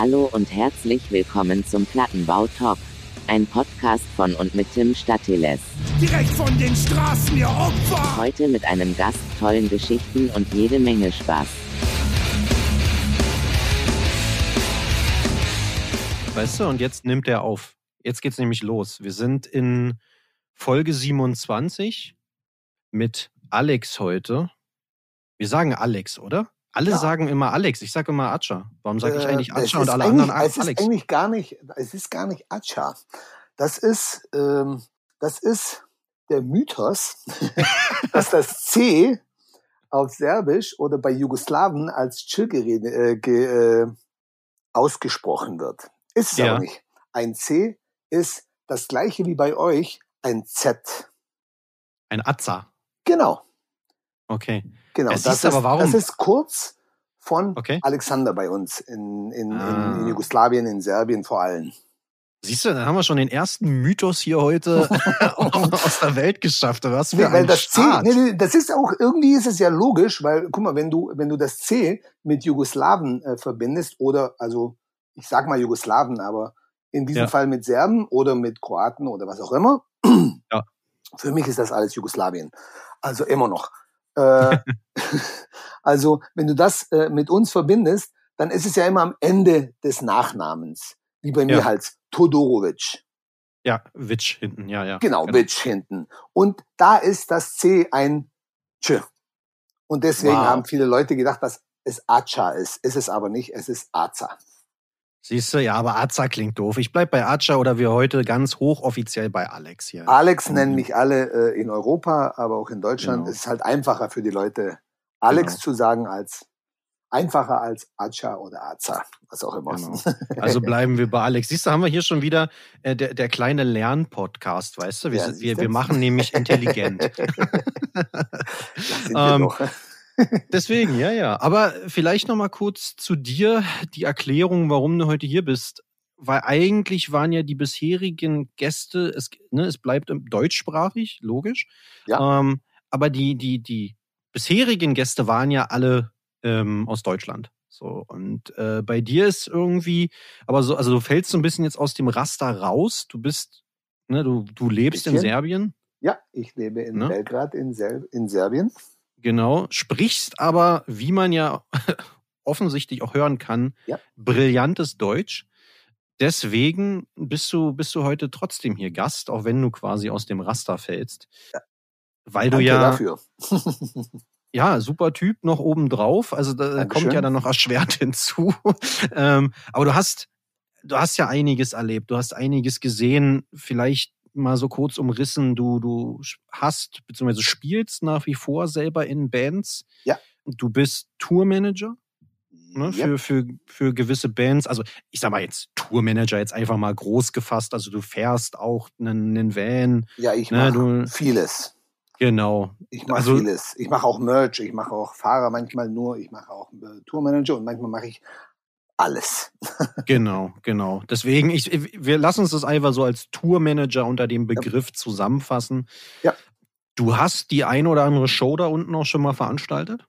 Hallo und herzlich willkommen zum Plattenbau Talk. Ein Podcast von und mit Tim Statiles. Direkt von den Straßen, ihr Opfer! Heute mit einem Gast, tollen Geschichten und jede Menge Spaß. Weißt du, und jetzt nimmt er auf. Jetzt geht's nämlich los. Wir sind in Folge 27 mit Alex heute. Wir sagen Alex, oder? Alle Ja. sagen immer Alex. Ich sage immer Acha. Warum sage ich Äh, eigentlich Acha ist und alle anderen Es ist Alex? eigentlich gar nicht, es ist gar nicht Acha. Das ist, ähm, das ist der Mythos, dass das C auf Serbisch oder bei Jugoslawen als Ch gerede, äh, ge, äh, ausgesprochen wird. Ist es Ja. aber nicht. Ein C ist das gleiche wie bei euch, ein Z. Ein Atza. Genau, Okay. genau. Ja, das, ist, aber warum- das ist kurz von Okay. Alexander bei uns in, in, Ah. in, in Jugoslawien, in Serbien vor allem. Siehst du, dann haben wir schon den ersten Mythos hier heute aus der Welt geschafft. Was für Nee, weil ein das nee, nee, das ist auch, irgendwie ist es ja logisch, weil, guck mal, wenn du, wenn du das C mit Jugoslawen äh, verbindest oder, also, ich sag mal Jugoslawen, aber in diesem Ja. Fall mit Serben oder mit Kroaten oder was auch immer. Ja. Für mich ist das alles Jugoslawien. Also immer noch. Äh, also, wenn du das äh, mit uns verbindest, dann ist es ja immer am Ende des Nachnamens. Wie bei mir Ja. halt Todorovic. Ja, Witch hinten, ja, ja. Genau, Bitch hinten. Und da ist das C ein Ch. Und deswegen Wow. haben viele Leute gedacht, dass es Acha ist. Ist es aber nicht, es ist Aza. Siehst du, ja, aber Aza klingt doof. Ich bleib bei Acha oder wir heute ganz hochoffiziell bei Alex hier. Alex nennen mich alle äh, in Europa, aber auch in Deutschland. Genau. Es ist halt einfacher für die Leute, Alex Genau. zu sagen, als einfacher als Acha oder Aza, was auch immer. Genau. Also bleiben wir bei Alex. Siehst du, haben wir hier schon wieder äh, der, der kleine Lernpodcast, weißt du? Wir, Ja, sind- wir, wir machen nämlich intelligent. Das sind wir Ähm, doch. Deswegen, ja, ja. Aber vielleicht noch mal kurz zu dir die Erklärung, warum du heute hier bist. Weil eigentlich waren ja die bisherigen Gäste, es, ne, es bleibt deutschsprachig, logisch. Ja. Ähm, aber die, die, die bisherigen Gäste waren ja alle ähm, aus Deutschland. So, und äh, bei dir ist irgendwie, aber so, also du fällst so ein bisschen jetzt aus dem Raster raus. Du bist, ne, du, du lebst in. Serbien. Ja, ich lebe in Ne? Belgrad in, Sel in Serbien. Genau, sprichst aber, wie man ja offensichtlich auch hören kann, Ja. brillantes Deutsch. Deswegen bist du, bist du heute trotzdem hier Gast, auch wenn du quasi aus dem Raster fällst. Ja. Weil du Danke ja, dafür. ja, super Typ noch obendrauf. Also da Dankeschön. kommt ja dann noch erschwert hinzu. ähm, aber du hast, du hast ja einiges erlebt, du hast einiges gesehen, vielleicht mal so kurz umrissen, du, du hast, beziehungsweise spielst nach wie vor selber in Bands. Ja. Du bist Tourmanager ne, Yep. für, für, für gewisse Bands. Also ich sag mal jetzt Tourmanager jetzt einfach mal groß gefasst. Also du fährst auch einen, einen Van. Ja, ich Ne, mache vieles. Genau. Ich mache Also- vieles. Ich mache auch Merch, ich mache auch Fahrer manchmal nur, ich mache auch äh, Tourmanager und manchmal mache ich alles. Genau, genau. Deswegen, ich, wir lassen uns das einfach so als Tourmanager unter dem Begriff zusammenfassen. Ja. Du hast die ein oder andere Show da unten auch schon mal veranstaltet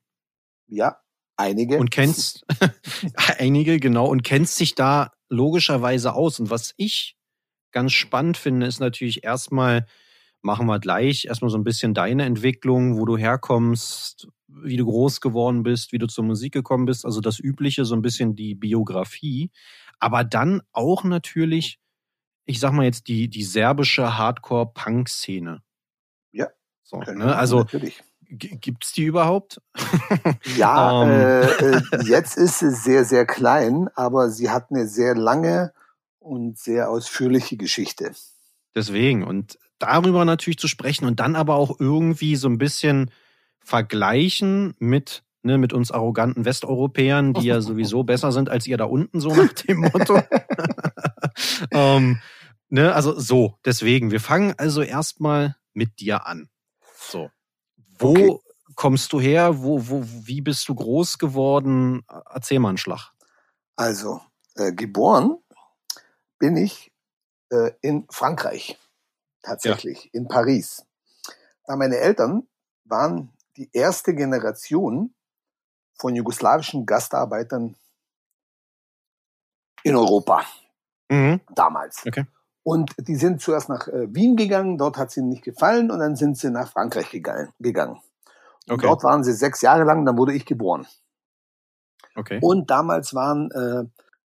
Ja, einige. und kennst einige, genau, und kennst dich da logischerweise aus. Und was ich ganz spannend finde, ist natürlich erstmal, machen wir gleich, erstmal so ein bisschen deine Entwicklung, wo du herkommst, wie du groß geworden bist, wie du zur Musik gekommen bist, also das Übliche, so ein bisschen die Biografie. Aber dann auch natürlich, ich sag mal jetzt, die, die serbische Hardcore-Punk-Szene. Ja, So, ne? Also natürlich. gibt's die überhaupt? Ja, Ähm. äh, äh, jetzt ist sie sehr, sehr klein, aber sie hat eine sehr lange und sehr ausführliche Geschichte. Deswegen. Und darüber natürlich zu sprechen und dann aber auch irgendwie so ein bisschen vergleichen mit, ne, mit uns arroganten Westeuropäern, die ja sowieso besser sind als ihr da unten, so nach dem Motto. ähm, ne, also so, deswegen. Wir fangen also erstmal mit dir an. So. Wo Okay. kommst du her? Wo, wo, wie bist du groß geworden? Erzähl mal einen Schlag. Also, äh, geboren bin ich äh, in Frankreich, tatsächlich, in Paris. Da meine Eltern waren die erste Generation von jugoslawischen Gastarbeitern in Europa Mhm. damals. Okay. Und die sind zuerst nach äh, Wien gegangen, dort hat es ihnen nicht gefallen und dann sind sie nach Frankreich gegangen. gegangen. Und Okay. Dort waren sie sechs Jahre lang, dann wurde ich geboren. Okay. Und damals waren äh,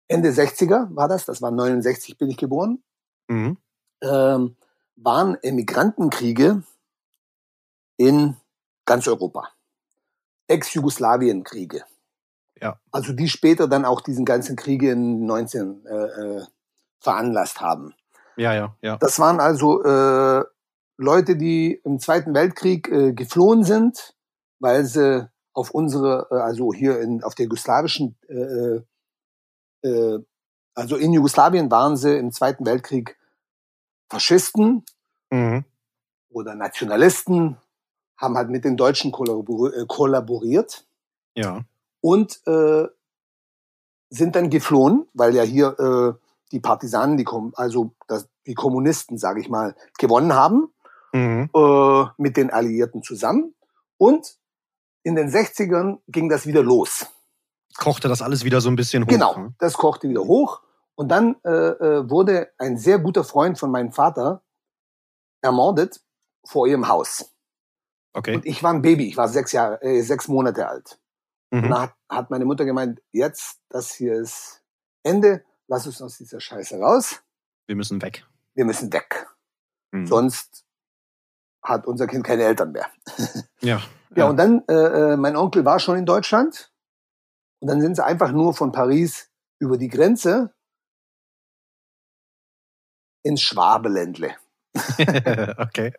Ende 60er war das, das war 69 bin ich geboren, Mhm. ähm, waren Emigrantenkriege in ganz Europa. Ex-Jugoslawien-Kriege. Ja. Also die später dann auch diesen ganzen Kriege in 19 äh, äh, veranlasst haben. Ja, ja, ja. Das waren also äh, Leute, die im Zweiten Weltkrieg äh, geflohen sind, weil sie auf unsere, äh, also hier in, auf der jugoslawischen, äh, äh, also in Jugoslawien waren sie im Zweiten Weltkrieg Faschisten Mhm. oder Nationalisten, haben halt mit den Deutschen kollabor äh, kollaboriert Ja. und äh, sind dann geflohen, weil ja hier äh, die Partisanen, die Kom also das, die Kommunisten, sage ich mal, gewonnen haben Mhm. äh, mit den Alliierten zusammen. Und in den 60ern ging das wieder los. Kochte das alles wieder so ein bisschen hoch. Genau, ne? das kochte wieder hoch. Und dann äh, äh, wurde ein sehr guter Freund von meinem Vater ermordet vor ihrem Haus. Okay. Und ich war ein Baby, ich war sechs Jahre, äh, sechs Monate alt. Und Mhm. da hat, hat meine Mutter gemeint, jetzt, das hier ist Ende, lass uns aus dieser Scheiße raus, Wir müssen weg. wir müssen weg. Mhm. Sonst hat unser Kind keine Eltern mehr. Ja. Ja, und dann, äh, äh, mein Onkel war schon in Deutschland und dann sind sie einfach nur von Paris über die Grenze ins Schwabeländle. okay.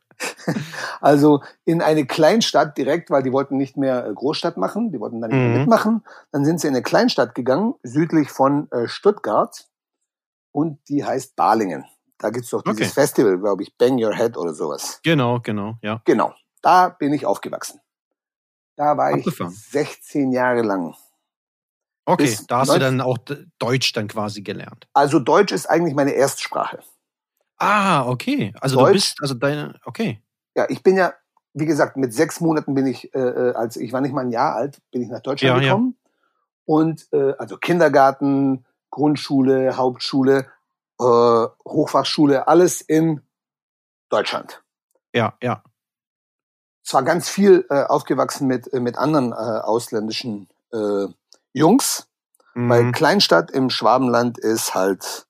Also in eine Kleinstadt direkt, weil die wollten nicht mehr äh, Großstadt machen, die wollten da nicht mehr Mhm. mitmachen. Dann sind sie in eine Kleinstadt gegangen, südlich von äh, Stuttgart und die heißt Balingen. Da gibt's doch dieses Okay. Festival, glaube ich, Bang Your Head oder sowas. Genau, genau, ja. Genau, da bin ich aufgewachsen. Da war ich 16 Jahre lang. Okay, Bis da hast du 19 dann auch Deutsch dann quasi gelernt. Also Deutsch ist eigentlich meine Erstsprache. Ah, okay. Also Deutsch. du bist, also deine, okay. Ja, ich bin ja, wie gesagt, mit sechs Monaten bin ich, äh, äh, als ich war nicht mal ein Jahr alt, bin ich nach Deutschland Ja, ja. gekommen. Und äh, also Kindergarten, Grundschule, Hauptschule, äh, Hochfachschule, alles in Deutschland. Ja, ja. Zwar ganz viel äh, aufgewachsen mit, äh, mit anderen äh, ausländischen äh, Jungs, weil Mhm. Kleinstadt im Schwabenland ist halt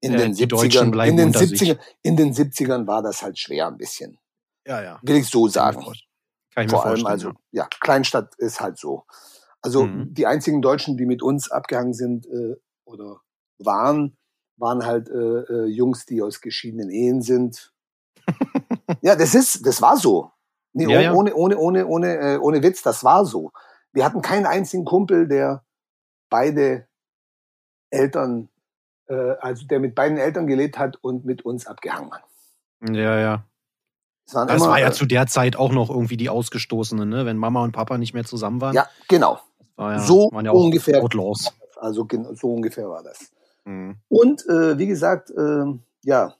in Ja, den die Deutschen 70ern, bleiben in den unter sich. 70ern, in den 70ern war das halt schwer ein bisschen. ja, ja. Will ich so sagen. Kann ich Vor allem also, ja, Kleinstadt ist halt so. Also Mhm. die einzigen Deutschen, die mit uns abgehangen sind äh, oder waren, waren halt äh, äh, Jungs, die aus geschiedenen Ehen sind. ja, das ist, das war so. Nee, Ja, ja. Ohne, ohne, ohne, ohne, äh, ohne Witz, das war so. Wir hatten keinen einzigen Kumpel, der beide Eltern, äh, also der mit beiden Eltern gelebt hat und mit uns abgehangen hat. Ja, ja. Waren Das immer, war ja äh, zu der Zeit auch noch irgendwie die Ausgestoßenen, ne? Wenn Mama und Papa nicht mehr zusammen waren. ja, genau. Das war ja, so waren ja auch ungefähr. Outlaws. Also so ungefähr war das. Mhm. Und äh, wie gesagt, ähm, ja,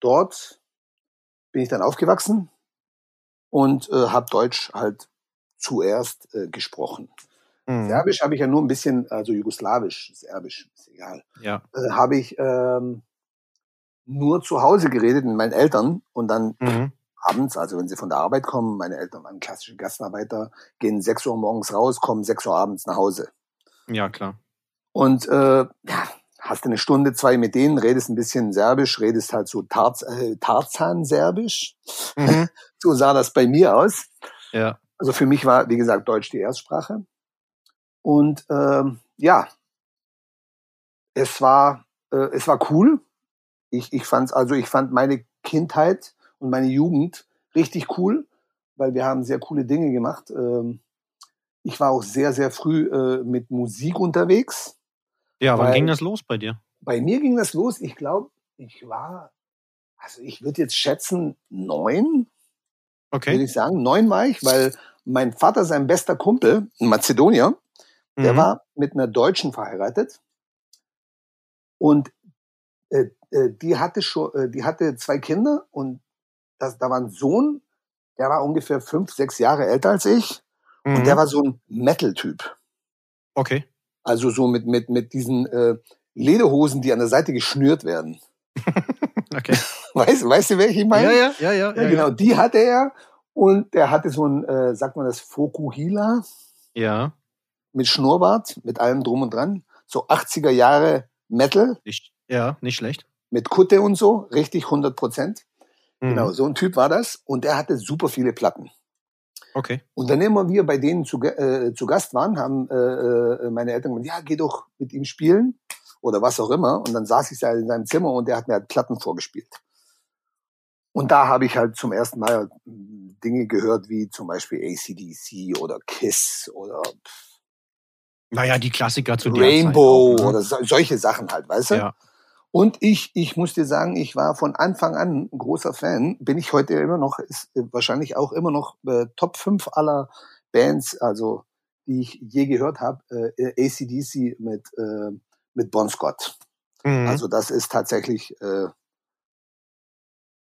dort bin ich dann aufgewachsen und äh, habe Deutsch halt zuerst äh, gesprochen. Mhm. Serbisch habe ich ja nur ein bisschen, also Jugoslawisch, Serbisch, ist egal, Ja. äh, habe ich ähm, nur zu Hause geredet mit meinen Eltern und dann Mhm. abends, also wenn sie von der Arbeit kommen, meine Eltern waren klassische Gastarbeiter, gehen 6 Uhr morgens raus, kommen 6 Uhr abends nach Hause. ja, klar. Und äh, ja, hast du eine Stunde, zwei mit denen, redest ein bisschen Serbisch, redest halt so Tarz, äh, Tarzan-Serbisch. Mhm. So sah das bei mir aus. Ja. Also für mich war, wie gesagt, Deutsch die Erstsprache. Und ähm, ja, es war, äh, es war cool. Ich, ich fand's, also ich fand meine Kindheit und meine Jugend richtig cool, weil wir haben sehr coole Dinge gemacht. Ähm, ich war auch sehr, sehr früh äh, mit Musik unterwegs. Ja, wann ging das los bei dir? Bei mir ging das los, ich glaube, ich war, also ich würde jetzt schätzen, neun, würde Okay. ich sagen. Neun war ich, weil mein Vater, sein bester Kumpel, ein Mazedonier, der Mhm. war mit einer Deutschen verheiratet. Und äh, äh, die hatte schon, äh, die hatte zwei Kinder und das, da war ein Sohn, der war ungefähr fünf, sechs Jahre älter als ich. Mhm. Und der war so ein Metal-Typ. okay. Also so mit, mit, mit diesen äh, Lederhosen, die an der Seite geschnürt werden. Okay. Weißt, weißt du, welche ich meine? Ja, ja, ja, ja. Ja, genau, die hatte er. Und der hatte so ein, äh, sagt man das, Fokuhila Ja. Mit Schnurrbart, mit allem drum und dran. So 80er Jahre Metal Nicht, ja, nicht schlecht. mit Kutte und so, richtig 100 Prozent. Mhm. Genau, so ein Typ war das. Und der hatte super viele Platten. Okay. Und dann immer wir bei denen zu, äh, zu Gast waren, haben äh, äh, meine Eltern gesagt, ja, geh doch mit ihm spielen oder was auch immer. Und dann saß ich da in seinem Zimmer und der hat mir halt Platten vorgespielt. Und da habe ich halt zum ersten Mal Dinge gehört, wie zum Beispiel ACDC oder Kiss oder Naja, die Klassiker zu der Rainbow Zeit ne? oder so, solche Sachen halt, weißt du? Ja. Und ich, ich muss dir sagen, ich war von Anfang an ein großer Fan. Bin ich heute immer noch, ist äh, wahrscheinlich auch immer noch äh, Top 5 aller Bands, also die ich je gehört habe, äh, ACDC mit, äh, mit Bon Scott. Mhm. Also das ist tatsächlich äh,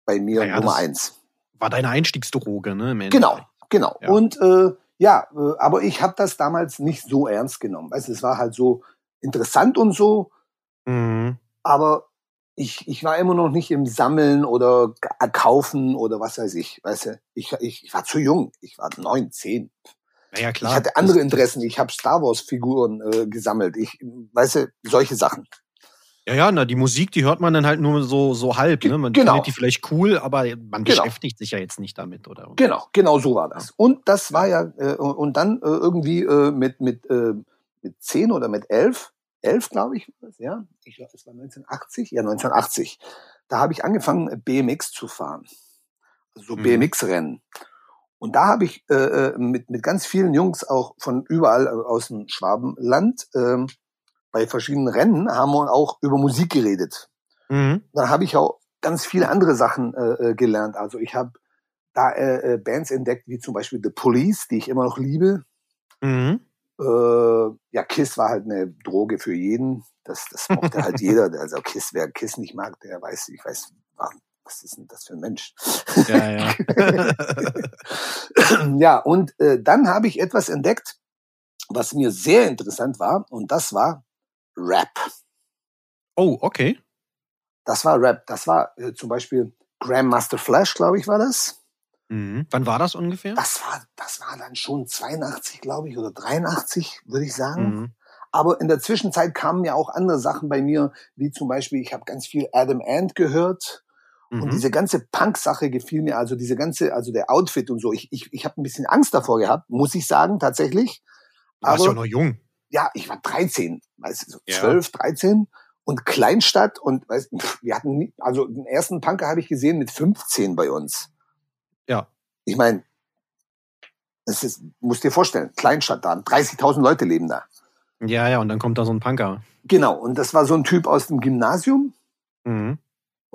bei mir Naja, Nummer eins. War deine Einstiegsdroge, ne? im Genau, genau. Ja. Und äh, ja, äh, aber ich habe das damals nicht so ernst genommen. Weißt du, es war halt so interessant und so, Mhm. aber ich, ich war immer noch nicht im Sammeln oder g- kaufen oder was weiß ich. Weißt du, ich, ich, ich war zu jung. Ich war neun, zehn. Naja, klar. Ich hatte andere Interessen. Ich habe Star Wars Figuren äh, gesammelt. Ich, weißt du, solche Sachen. Ja, ja, na, die Musik, die hört man dann halt nur so, so halb, ne? Man genau. findet die vielleicht cool, aber man Genau. beschäftigt sich ja jetzt nicht damit, oder? Genau, genau so war das. Und das war ja äh, und dann äh, irgendwie äh, mit mit äh, mit zehn oder mit elf, elf glaube ich, ja. Ich glaube, das war 1980, ja 1980. Da habe ich angefangen BMX zu fahren, also so Mhm. BMX-Rennen. Und da habe ich äh, äh, mit mit ganz vielen Jungs auch von überall äh, aus dem Schwabenland ähm, bei verschiedenen Rennen haben wir auch über Musik geredet Mhm. dann habe ich auch ganz viele andere Sachen äh, äh, gelernt. Also ich habe da äh, äh, Bands entdeckt, wie zum Beispiel The Police, die ich immer noch liebe. Mhm. Äh, ja, Kiss war halt eine Droge für jeden. Das, das mochte halt jeder. Also Kiss, wer Kiss nicht mag, der weiß, ich weiß, was ist denn das für ein Mensch? Ja, ja. ja, und äh, dann habe ich etwas entdeckt, was mir sehr interessant war, und das war Rap. oh, okay. Das war Rap. Das war äh, zum Beispiel Grandmaster Flash, glaube ich, war das. Mhm. Wann war das ungefähr? Das war, das war dann schon 82, glaube ich, oder 83, würde ich sagen. Mhm. Aber in der Zwischenzeit kamen ja auch andere Sachen bei mir, wie zum Beispiel, ich habe ganz viel Adam Ant gehört. Und Mhm. diese ganze Punk-Sache gefiel mir, also diese ganze, also der Outfit und so. Ich, ich, ich habe ein bisschen Angst davor gehabt, muss ich sagen, tatsächlich. Du warst ja noch jung. Ja, ich war 13, weißt du, so Ja. 12, 13 und Kleinstadt und weißt, wir hatten nie, also den ersten Punker habe ich gesehen mit 15 bei uns. Ja. Ich meine, das ist, musst dir vorstellen, Kleinstadt da, 30.000 Leute leben da. Ja, ja, und dann kommt da so ein Punker. Genau, und das war so ein Typ aus dem Gymnasium Mhm.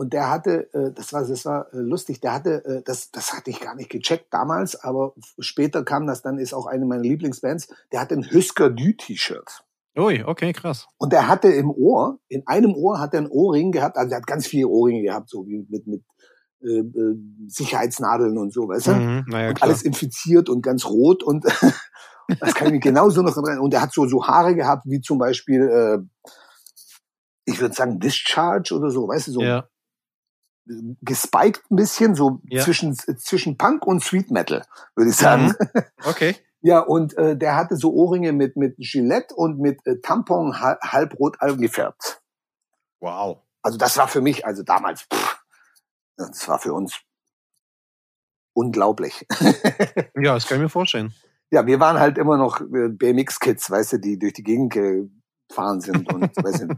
Und der hatte, äh, das war, das war äh, lustig, der hatte, äh, das, das hatte ich gar nicht gecheckt damals, aber später kam das dann, ist auch eine meiner Lieblingsbands, der hatte ein Husker Du T-Shirt. Ui, okay, krass. Und er hatte im Ohr, in einem Ohr hat er ein Ohrring gehabt, also er hat ganz viele Ohrringe gehabt, so wie mit, mit äh, äh, Sicherheitsnadeln und so, weißt du? Mhm. Naja, und klar. alles infiziert und ganz rot und das kann ich mich genauso noch erinnern. Und er hat so, so Haare gehabt, wie zum Beispiel, äh, ich würde sagen, Discharge oder so, weißt du, so ja. Gespiked ein bisschen, so Ja. zwischen, zwischen Punk und Sweet Metal, würde ich sagen. Mhm. Okay. Ja, und äh, der hatte so Ohrringe mit, mit Gillette und mit äh, Tampon ha- halbrot angefärbt. Wow. Also das war für mich, also damals, pff, das war für uns unglaublich. Ja, das kann ich mir vorstellen. ja, wir waren halt immer noch äh, BMX-Kids, weißt du, die durch die Gegend gefahren sind und weißt du,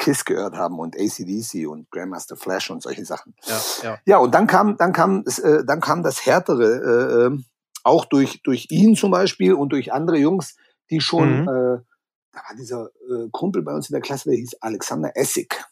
Kiss gehört haben und ACDC und Grandmaster Flash und solche Sachen. Ja, ja. Ja, und dann kam, dann kam, äh, dann kam das Härtere, äh, äh, auch durch, durch ihn zum Beispiel und durch andere Jungs, die schon, Mhm. äh, da war dieser äh, Kumpel bei uns in der Klasse, der hieß Alexander Essig.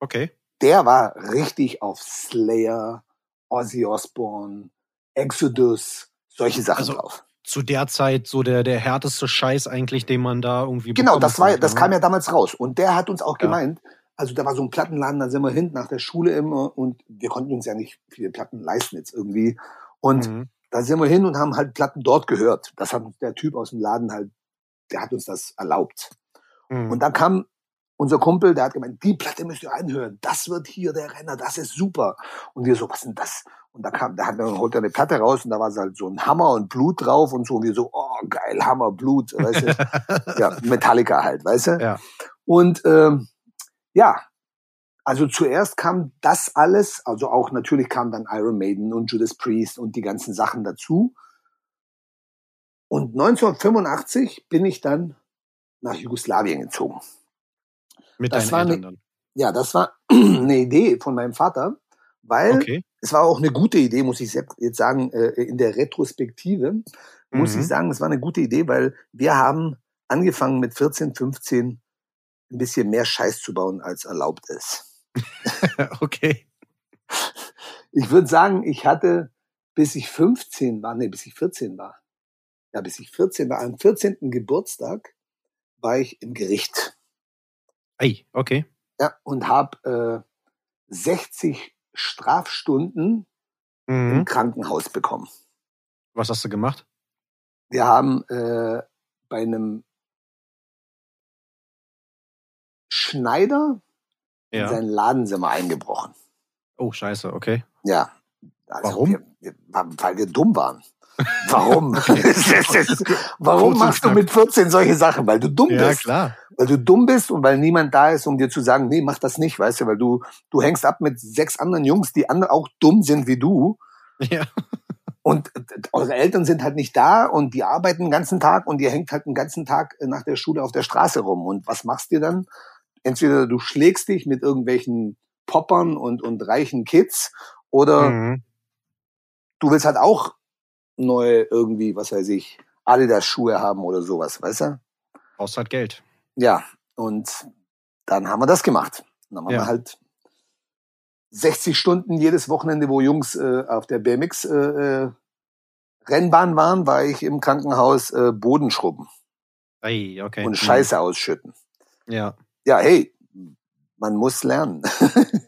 Okay. Der war richtig auf Slayer, Ozzy Osbourne, Exodus, solche Sachen Also, drauf. Zu der Zeit so der, der härteste Scheiß eigentlich, den man da irgendwie Genau, das war, das ne? kam ja damals raus. Und der hat uns auch Ja. gemeint, also da war so ein Plattenladen, da sind wir hin nach der Schule immer und wir konnten uns ja nicht viele Platten leisten jetzt irgendwie. Und Mhm. da sind wir hin und haben halt Platten dort gehört. Das hat uns der Typ aus dem Laden halt, der hat uns das erlaubt. Mhm. Und dann kam unser Kumpel, der hat gemeint, die Platte müsst ihr anhören. Das wird hier der Renner, das ist super. Und wir so, was denn das? Und da kam, da hat er, holt er eine Platte raus und da war es halt so ein Hammer und Blut drauf und so. Und wir so, oh, geil, Hammer, Blut, weißt du? ja, Metallica halt, weißt du? Ja. Und ähm, ja, also zuerst kam das alles, also auch natürlich kam dann Iron Maiden und Judas Priest und die ganzen Sachen dazu. Und 1985 bin ich dann nach Jugoslawien gezogen. Mit Das deinen Eltern eine- dann. Ja, das war eine Idee von meinem Vater, weil Okay. Es war auch eine gute Idee, muss ich jetzt sagen, äh, in der Retrospektive muss Mhm. ich sagen, es war eine gute Idee, weil wir haben angefangen mit 14, 15 ein bisschen mehr Scheiß zu bauen, als erlaubt ist. okay. Ich würde sagen, ich hatte, bis ich 15 war, nee, bis ich 14 war, ja, bis ich 14 war, am 14. Geburtstag war ich im Gericht. Ei, okay. Ja, und habe äh, 60 Strafstunden im Mhm. Krankenhaus bekommen. Was hast du gemacht? Wir haben äh, bei einem Schneider in Ja. sein Ladenzimmer eingebrochen. Oh, scheiße, okay. Ja. Also Warum? Wir, wir, weil wir dumm waren. Warum? Das Warum machst du mit 14 solche Sachen? Weil du dumm Ja, bist. klar. Weil du dumm bist und weil niemand da ist, um dir zu sagen, nee, mach das nicht, weißt du, weil du, du hängst ab mit sechs anderen Jungs, die andere auch dumm sind wie du. Ja. Und äh, eure Eltern sind halt nicht da und die arbeiten den ganzen Tag und ihr hängt halt den ganzen Tag äh, nach der Schule auf der Straße rum. Und was machst du dann? Entweder du schlägst dich mit irgendwelchen Poppern und, und reichen Kids oder Mhm. du willst halt auch neue irgendwie, was weiß ich, Adidas-Schuhe haben oder sowas, weißt du? Brauchst halt Geld. Ja, und dann haben wir das gemacht. Dann haben Ja. wir halt 60 Stunden jedes Wochenende, wo Jungs äh, auf der BMX äh, äh, Rennbahn waren, war ich im Krankenhaus äh, Boden schrubben Ei, okay. und Scheiße ausschütten. Mhm. Ja. Ja, hey, man muss lernen.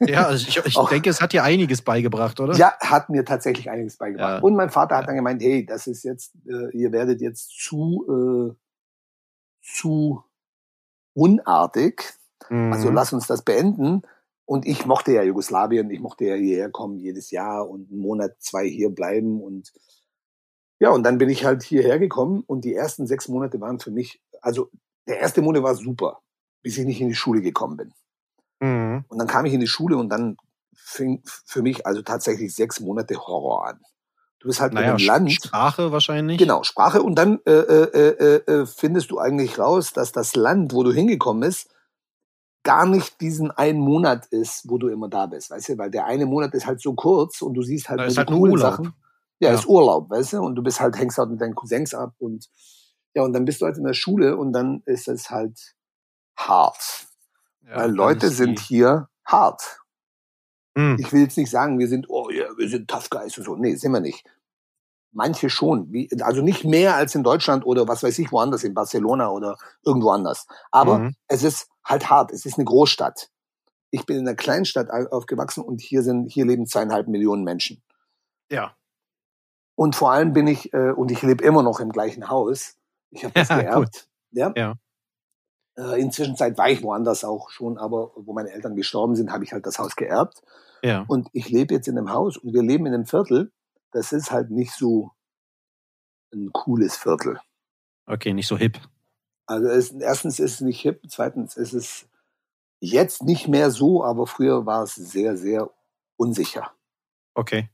Ja, also ich, ich denke, es hat dir einiges beigebracht, oder? ja, hat mir tatsächlich einiges beigebracht. Ja. Und mein Vater hat dann gemeint, hey, das ist jetzt, äh, ihr werdet jetzt zu, äh, zu unartig. Mhm. Also lass uns das beenden. Und ich mochte ja Jugoslawien, ich mochte ja hierher kommen jedes Jahr und einen Monat, zwei hier bleiben und ja, und dann bin ich halt hierher gekommen und die ersten sechs Monate waren für mich, also der erste Monat war super, bis ich nicht in die Schule gekommen bin. Mhm. Und dann kam ich in die Schule und dann fing für mich also tatsächlich sechs Monate Horror an. Du bist halt Naja, in einem Land. Sprache wahrscheinlich. Genau, Sprache. Und dann äh, äh, äh, äh, findest du eigentlich raus, dass das Land, wo du hingekommen bist, gar nicht diesen einen Monat ist, wo du immer da bist, weißt du? Weil der eine Monat ist halt so kurz und du siehst halt nur ist halt coolen Urlaub. Sachen. Ja, Ja. ist Urlaub, weißt du? Und du bist halt, hängst halt mit deinen Cousins ab und ja, und dann bist du halt in der Schule und dann ist es halt hart. Ja, weil Leute sind hier hart. Mhm. Ich will jetzt nicht sagen, wir sind, oh ja, wir sind Tough Guys und so. Nee, sind wir nicht. Manche schon. Wie, also nicht mehr als in Deutschland oder was weiß ich, woanders, in Barcelona oder irgendwo anders. Aber Mhm. es ist halt hart. Es ist eine Großstadt. Ich bin in einer Kleinstadt au- aufgewachsen und hier sind, hier leben zweieinhalb Millionen Menschen. Ja. Und vor allem bin ich, äh, und ich lebe immer noch im gleichen Haus. Ich habe das Ja, geerbt. Ja. Ja. Äh, inzwischen war ich woanders auch schon, aber wo meine Eltern gestorben sind, habe ich halt das Haus geerbt. Ja. Und ich lebe jetzt in einem Haus und wir leben in einem Viertel. Das ist halt nicht so ein cooles Viertel. Okay, nicht so hip. Also es, erstens ist es nicht hip, zweitens ist es jetzt nicht mehr so, aber früher war es sehr, sehr unsicher. Okay.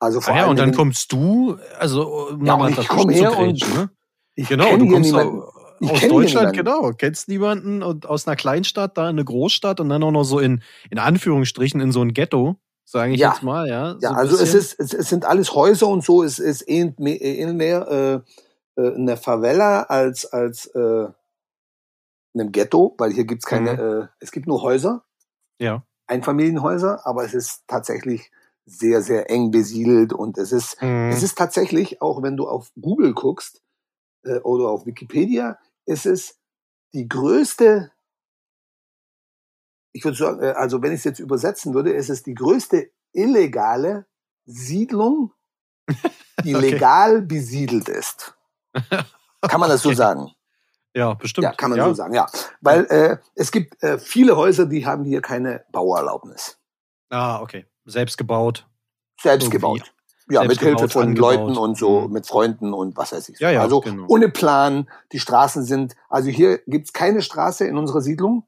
Also vor Ah ja, und dann kommst du, also um Ja, ich dazwischen komm zu her und- ne? ich Genau, du kommst niemanden. Ich aus Deutschland, genau, kennst niemanden und aus einer Kleinstadt da in eine Großstadt und dann auch noch so in, in Anführungsstrichen in so ein Ghetto, sage ich Ja. jetzt mal, ja. Ja, so also es ist, es, es sind alles Häuser und so. Es ist eh mehr, eh mehr äh, äh, eine Favela als als äh, einem Ghetto, weil hier gibt's keine, Mhm. äh, es gibt nur Häuser, Ja. Einfamilienhäuser, aber es ist tatsächlich sehr, sehr eng besiedelt und es ist, Mhm. es ist tatsächlich, auch wenn du auf Google guckst äh, oder auf Wikipedia, ist es die größte, ich würde sagen, äh, also wenn ich es jetzt übersetzen würde, ist es die größte illegale Siedlung, die Okay. legal besiedelt ist. Kann man das so Okay. sagen? Ja, bestimmt. Ja, kann man so sagen, ja. Weil äh, es gibt äh, viele Häuser, die haben hier keine Bauerlaubnis. Ah, okay. Selbst gebaut. Selbst Irgendwie gebaut. Ja, mit Hilfe von angebaut. Leuten und so, Mhm. mit Freunden und was weiß ich. Ja, ja, also genau. ohne Plan, die Straßen sind, also hier gibt's keine Straße in unserer Siedlung,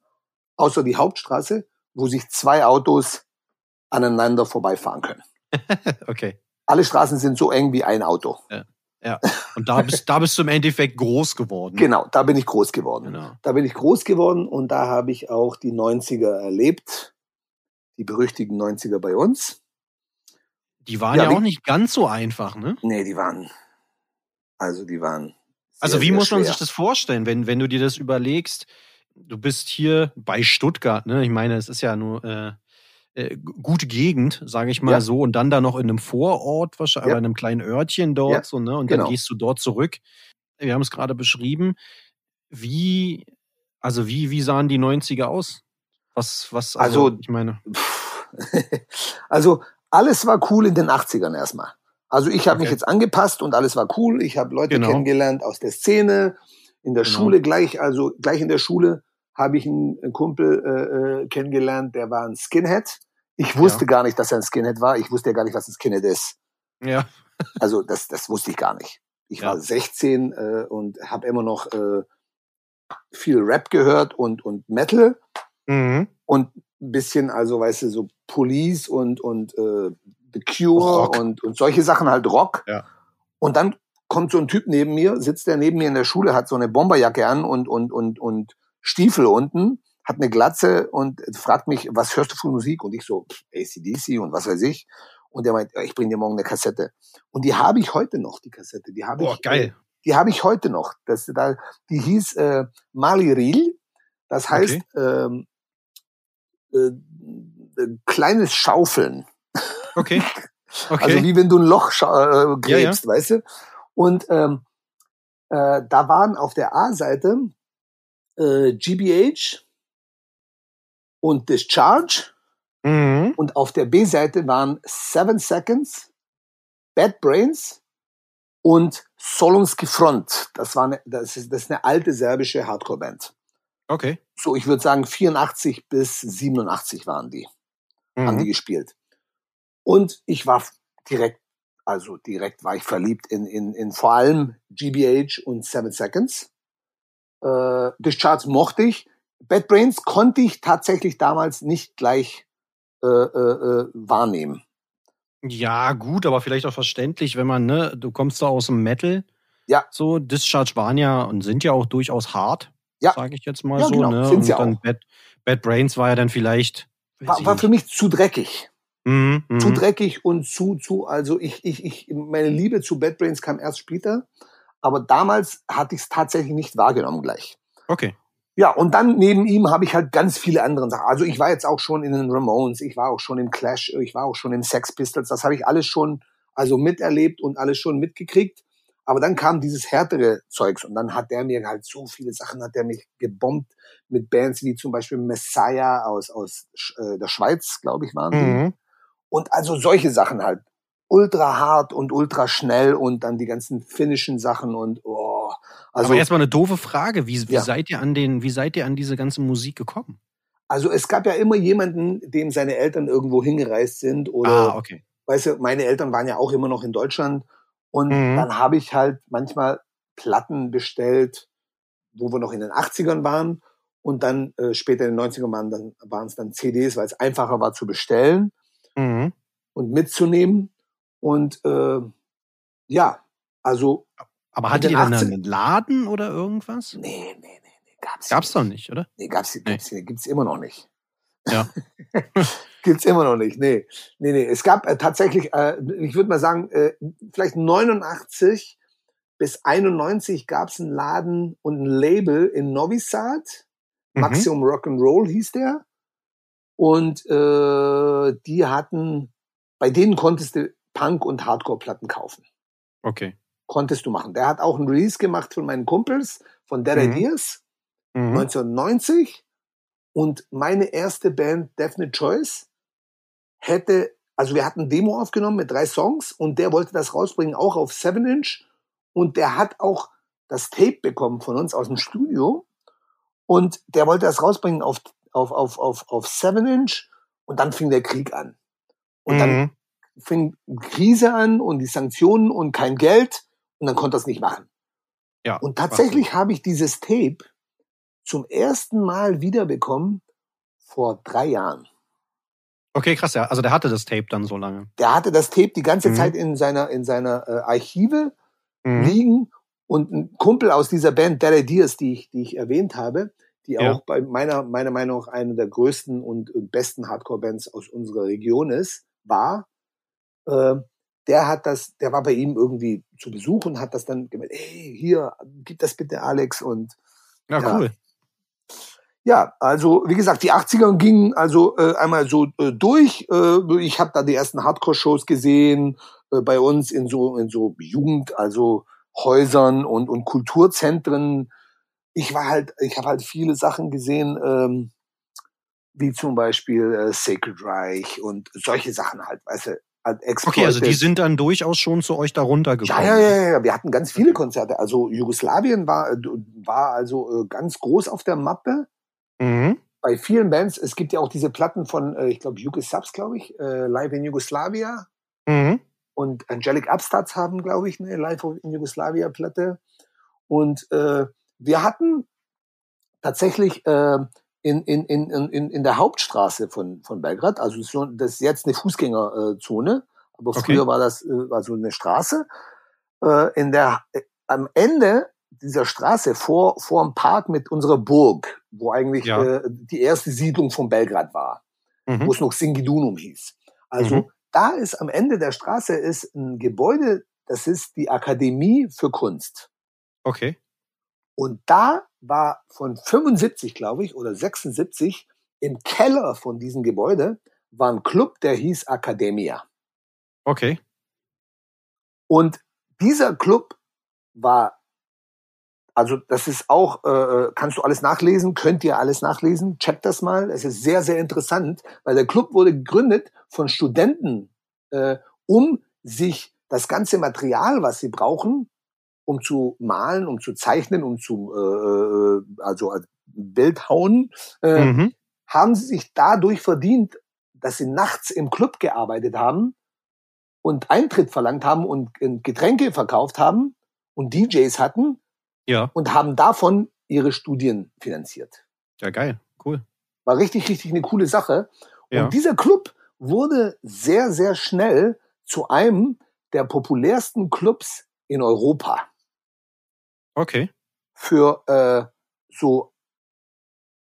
außer die Hauptstraße, wo sich zwei Autos aneinander vorbeifahren können. okay. Alle Straßen sind so eng wie ein Auto. Ja. Und da bist, da bist du im Endeffekt groß geworden. Genau, da bin ich groß geworden. Genau. Da bin ich groß geworden und da habe ich auch die 90er erlebt. Die berüchtigten 90er bei uns. Die waren Ja, ja, auch nicht ganz so einfach, ne? Nee, die waren, also die waren. Sehr, Also wie muss man schwer. sich das vorstellen, wenn, wenn du dir das überlegst, du bist hier bei Stuttgart, ne? Ich meine, es ist ja nur äh, äh, gute Gegend, sage ich mal Ja. so, und dann da noch in einem Vorort, wahrscheinlich, Ja. in einem kleinen Örtchen dort, Ja, so, ne? Und genau. dann gehst du dort zurück. Wir haben es gerade beschrieben. Wie, also wie, wie sahen die 90er aus? Was, was, also, Also- ich meine, also alles war cool in den 80ern erstmal. Also ich habe mich Okay. jetzt angepasst und alles war cool. Ich habe Leute Genau. kennengelernt aus der Szene, in der Genau. Schule gleich, also gleich in der Schule habe ich einen einen Kumpel äh, äh, kennengelernt, der war ein Skinhead. Ich wusste Ja. gar nicht, dass er ein Skinhead war. Ich wusste ja gar nicht, was ein Skinhead ist. ja, Also das, das wusste ich gar nicht. Ich Ja. war 16 äh, und habe immer noch äh, viel Rap gehört und, und Metal mhm. und ein bisschen, also weißt du, so Police und, und äh, The Cure Rock. und, und solche Sachen halt Rock. Ja. Und dann kommt so ein Typ neben mir, sitzt der neben mir in der Schule, hat so eine Bomberjacke an und, und, und, und Stiefel unten, hat eine Glatze und fragt mich, was hörst du für Musik? Und ich so, ACDC und was weiß ich. Und er meint, ich bring dir morgen eine Kassette. Und die habe ich heute noch, die Kassette. Die habe ich, geil. die habe ich heute noch. Das, da, die hieß äh, Mali Ril. Das heißt Okay. ähm, äh, äh, kleines Schaufeln. Okay. Okay. Also wie wenn du ein Loch äh, Ja, ja. gräbst, weißt du? Und ähm, äh, da waren auf der A-Seite äh, GBH und Discharge mhm. und auf der B-Seite waren Seven Seconds, Bad Brains und Solonski Front. Das, war eine, das, ist, das ist eine alte serbische Hardcore-Band. Okay. So, ich würde sagen 84 bis 87 waren die, haben die Mhm. gespielt. Und ich war direkt, also direkt war ich verliebt in, in, in vor allem GBH und Seven Seconds. Äh, Discharge mochte ich. Bad Brains konnte ich tatsächlich damals nicht gleich äh, äh, äh, wahrnehmen. Ja, gut, aber vielleicht auch verständlich, wenn man, ne, du kommst da aus dem Metal. Ja. So, Discharge waren ja und sind ja auch durchaus hart. Ja. Sage ich jetzt mal Ja, so, genau, ne? sind und sie dann auch. Bad, Bad Brains war ja dann vielleicht. War, war für mich zu dreckig. Mhm, mhm. Zu dreckig und zu, zu, also ich, ich, ich, meine Liebe zu Bad Brains kam erst später, aber damals hatte ich es tatsächlich nicht wahrgenommen gleich. Okay. Ja, und dann neben ihm habe ich halt ganz viele andere Sachen. Also ich war jetzt auch schon in den Ramones, ich war auch schon im Clash, ich war auch schon im Sex Pistols. Das habe ich alles schon also miterlebt und alles schon mitgekriegt. Aber dann kam dieses härtere Zeugs und dann hat der mir halt so viele Sachen, hat der mich gebombt mit Bands wie zum Beispiel Messiah aus, aus äh, der Schweiz, glaube ich, waren die. Mhm. Und also solche Sachen halt. Ultra hart und ultra schnell und dann die ganzen finnischen Sachen und oh. Also, aber erstmal eine doofe Frage. Wie, wie Ja. seid ihr an den, wie seid ihr an diese ganze Musik gekommen? also es gab ja immer jemanden, dem seine Eltern irgendwo hingereist sind oder ah, okay. weißt du, meine Eltern waren ja auch immer noch in Deutschland und Mhm. dann habe ich halt manchmal Platten bestellt, wo wir noch in den 80ern waren und dann äh, später in den 90ern waren dann waren es dann CDs, weil es einfacher war zu bestellen Mhm. und mitzunehmen und äh, ja, also Aber hattet ihr dann 80 einen Laden oder irgendwas? nee, nee, nee, nee gab's Gab's doch nicht, oder? Nee, gab's, gab's nee. gibt's immer noch nicht. Ja. gibt's immer noch nicht. Nee, nee, nee. Es gab äh, tatsächlich, äh, ich würde mal sagen, äh, vielleicht 89 bis 91 gab's einen Laden und ein Label in Novi Sad. Mhm. Maximum Rock'n'Roll hieß der. Und äh, die hatten, bei denen konntest du Punk- und Hardcore-Platten kaufen. Okay. Konntest du machen. Der hat auch einen Release gemacht von meinen Kumpels, von Dead Mhm. Ideas. Mhm. 1990 und meine erste Band Definite Choice hätte, also wir hatten Demo aufgenommen mit drei Songs und der wollte das rausbringen, auch auf 7 Inch und der hat auch das Tape bekommen von uns aus dem Studio und der wollte das rausbringen auf, auf, auf, auf, auf 7 Inch und dann fing der Krieg an. Und dann Mhm. fing Krise an und die Sanktionen und kein Geld und dann konnte er es nicht machen. Ja. Und tatsächlich habe ich dieses Tape zum ersten Mal wiederbekommen vor drei Jahren. Okay, krass, ja. Also der hatte das Tape dann so lange. Der hatte das Tape die ganze Mhm. Zeit in seiner, in seiner äh, Archive Mhm. liegen und ein Kumpel aus dieser Band, Dead Ideas, die ich, die ich erwähnt habe, die Ja. auch bei meiner, meiner Meinung nach eine der größten und, und besten Hardcore-Bands aus unserer Region ist, war, äh, der hat das, der war bei ihm irgendwie zu Besuch und hat das dann gemeint, ey, hier, gib das bitte Alex und Ja, Ja. cool. Ja, also wie gesagt, die 80er gingen also äh, einmal so äh, durch. Äh, ich habe da die ersten Hardcore-Shows gesehen äh, bei uns in so in so Jugend, also Häusern und und Kulturzentren. Ich war halt, ich habe halt viele Sachen gesehen, ähm, wie zum Beispiel äh, Sacred Reich und solche Sachen halt, weißt du, halt Okay, also die sind dann durchaus schon zu euch darunter gekommen. Ja, ja, ja, ja, wir hatten ganz viele Konzerte. Also Jugoslawien war, äh, war also äh, ganz groß auf der Mappe. Mhm. Bei vielen Bands, es gibt ja auch diese Platten von, äh, ich glaube, Yugo Subs, glaube ich, äh, Live in Yugoslavia. Mhm. Und Angelic Upstarts haben, glaube ich, eine Live in Yugoslavia Platte. Und äh, wir hatten tatsächlich äh, in, in, in, in, in der Hauptstraße von, von Belgrad, also so, das ist jetzt eine Fußgängerzone, aber Okay. früher war das äh, war so eine Straße. Äh, in der, äh, am Ende dieser Straße vor, vor dem Park mit unserer Burg, wo eigentlich Ja. äh, die erste Siedlung von Belgrad war Mhm. wo es noch Singidunum hieß. Also Mhm. da ist am Ende der Straße ist ein Gebäude, das ist die Akademie für Kunst. Okay. Und da war von 75, glaube ich, oder 76 im Keller von diesem Gebäude war ein Club, der hieß Academia. Okay. Und dieser Club war, also das ist auch, äh, kannst du alles nachlesen, könnt ihr alles nachlesen, checkt das mal. Es ist sehr, sehr interessant, weil der Club wurde gegründet von Studenten, äh, um sich das ganze Material, was sie brauchen, um zu malen, um zu zeichnen, um zu, äh, also als Bild hauen, äh, Mhm. haben sie sich dadurch verdient, dass sie nachts im Club gearbeitet haben und Eintritt verlangt haben und äh, Getränke verkauft haben und DJs hatten Ja. und haben davon ihre Studien finanziert. Ja, geil. Cool. War richtig, richtig eine coole Sache. Ja. Und dieser Club wurde sehr, sehr schnell zu einem der populärsten Clubs in Europa Okay. für äh, so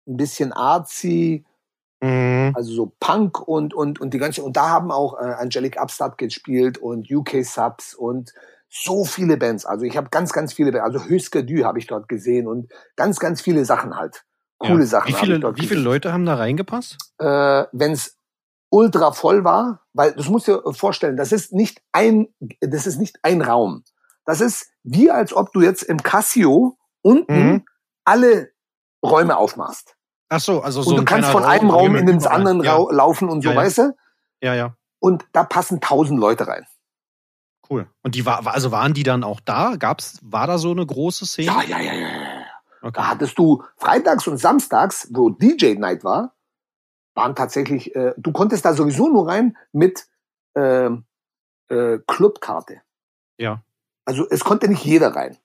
ein bisschen artsy, Mhm. also so Punk und und und die ganze und da haben auch äh, Angelic Upstart gespielt und UK Subs und so viele Bands. Also ich habe ganz ganz viele Bands, also Höchster Dü habe ich dort gesehen und ganz ganz viele Sachen halt. Coole ja. Sachen. Wie viele, wie viele gesehen. Leute haben da reingepasst? Äh, Wenn es ultra voll war, weil das musst du dir vorstellen, das ist nicht ein das ist nicht ein Raum. Das ist wie als ob du jetzt im Casio unten Mhm. alle Räume aufmachst. Ach so, also so und du ein kannst von einem wo Raum in den anderen ja. Laufen und so, Ja, ja. weißt du? Ja, ja. Und da passen tausend Leute rein. Cool. Und die war, also waren die dann auch da? Gab's, war da so eine große Szene? Ja, ja, ja, ja. ja. Da Okay. hattest du freitags und samstags, wo DJ Night war, waren tatsächlich, äh, du konntest da sowieso nur rein mit ähm, äh, Clubkarte. Ja. Also es konnte nicht jeder rein.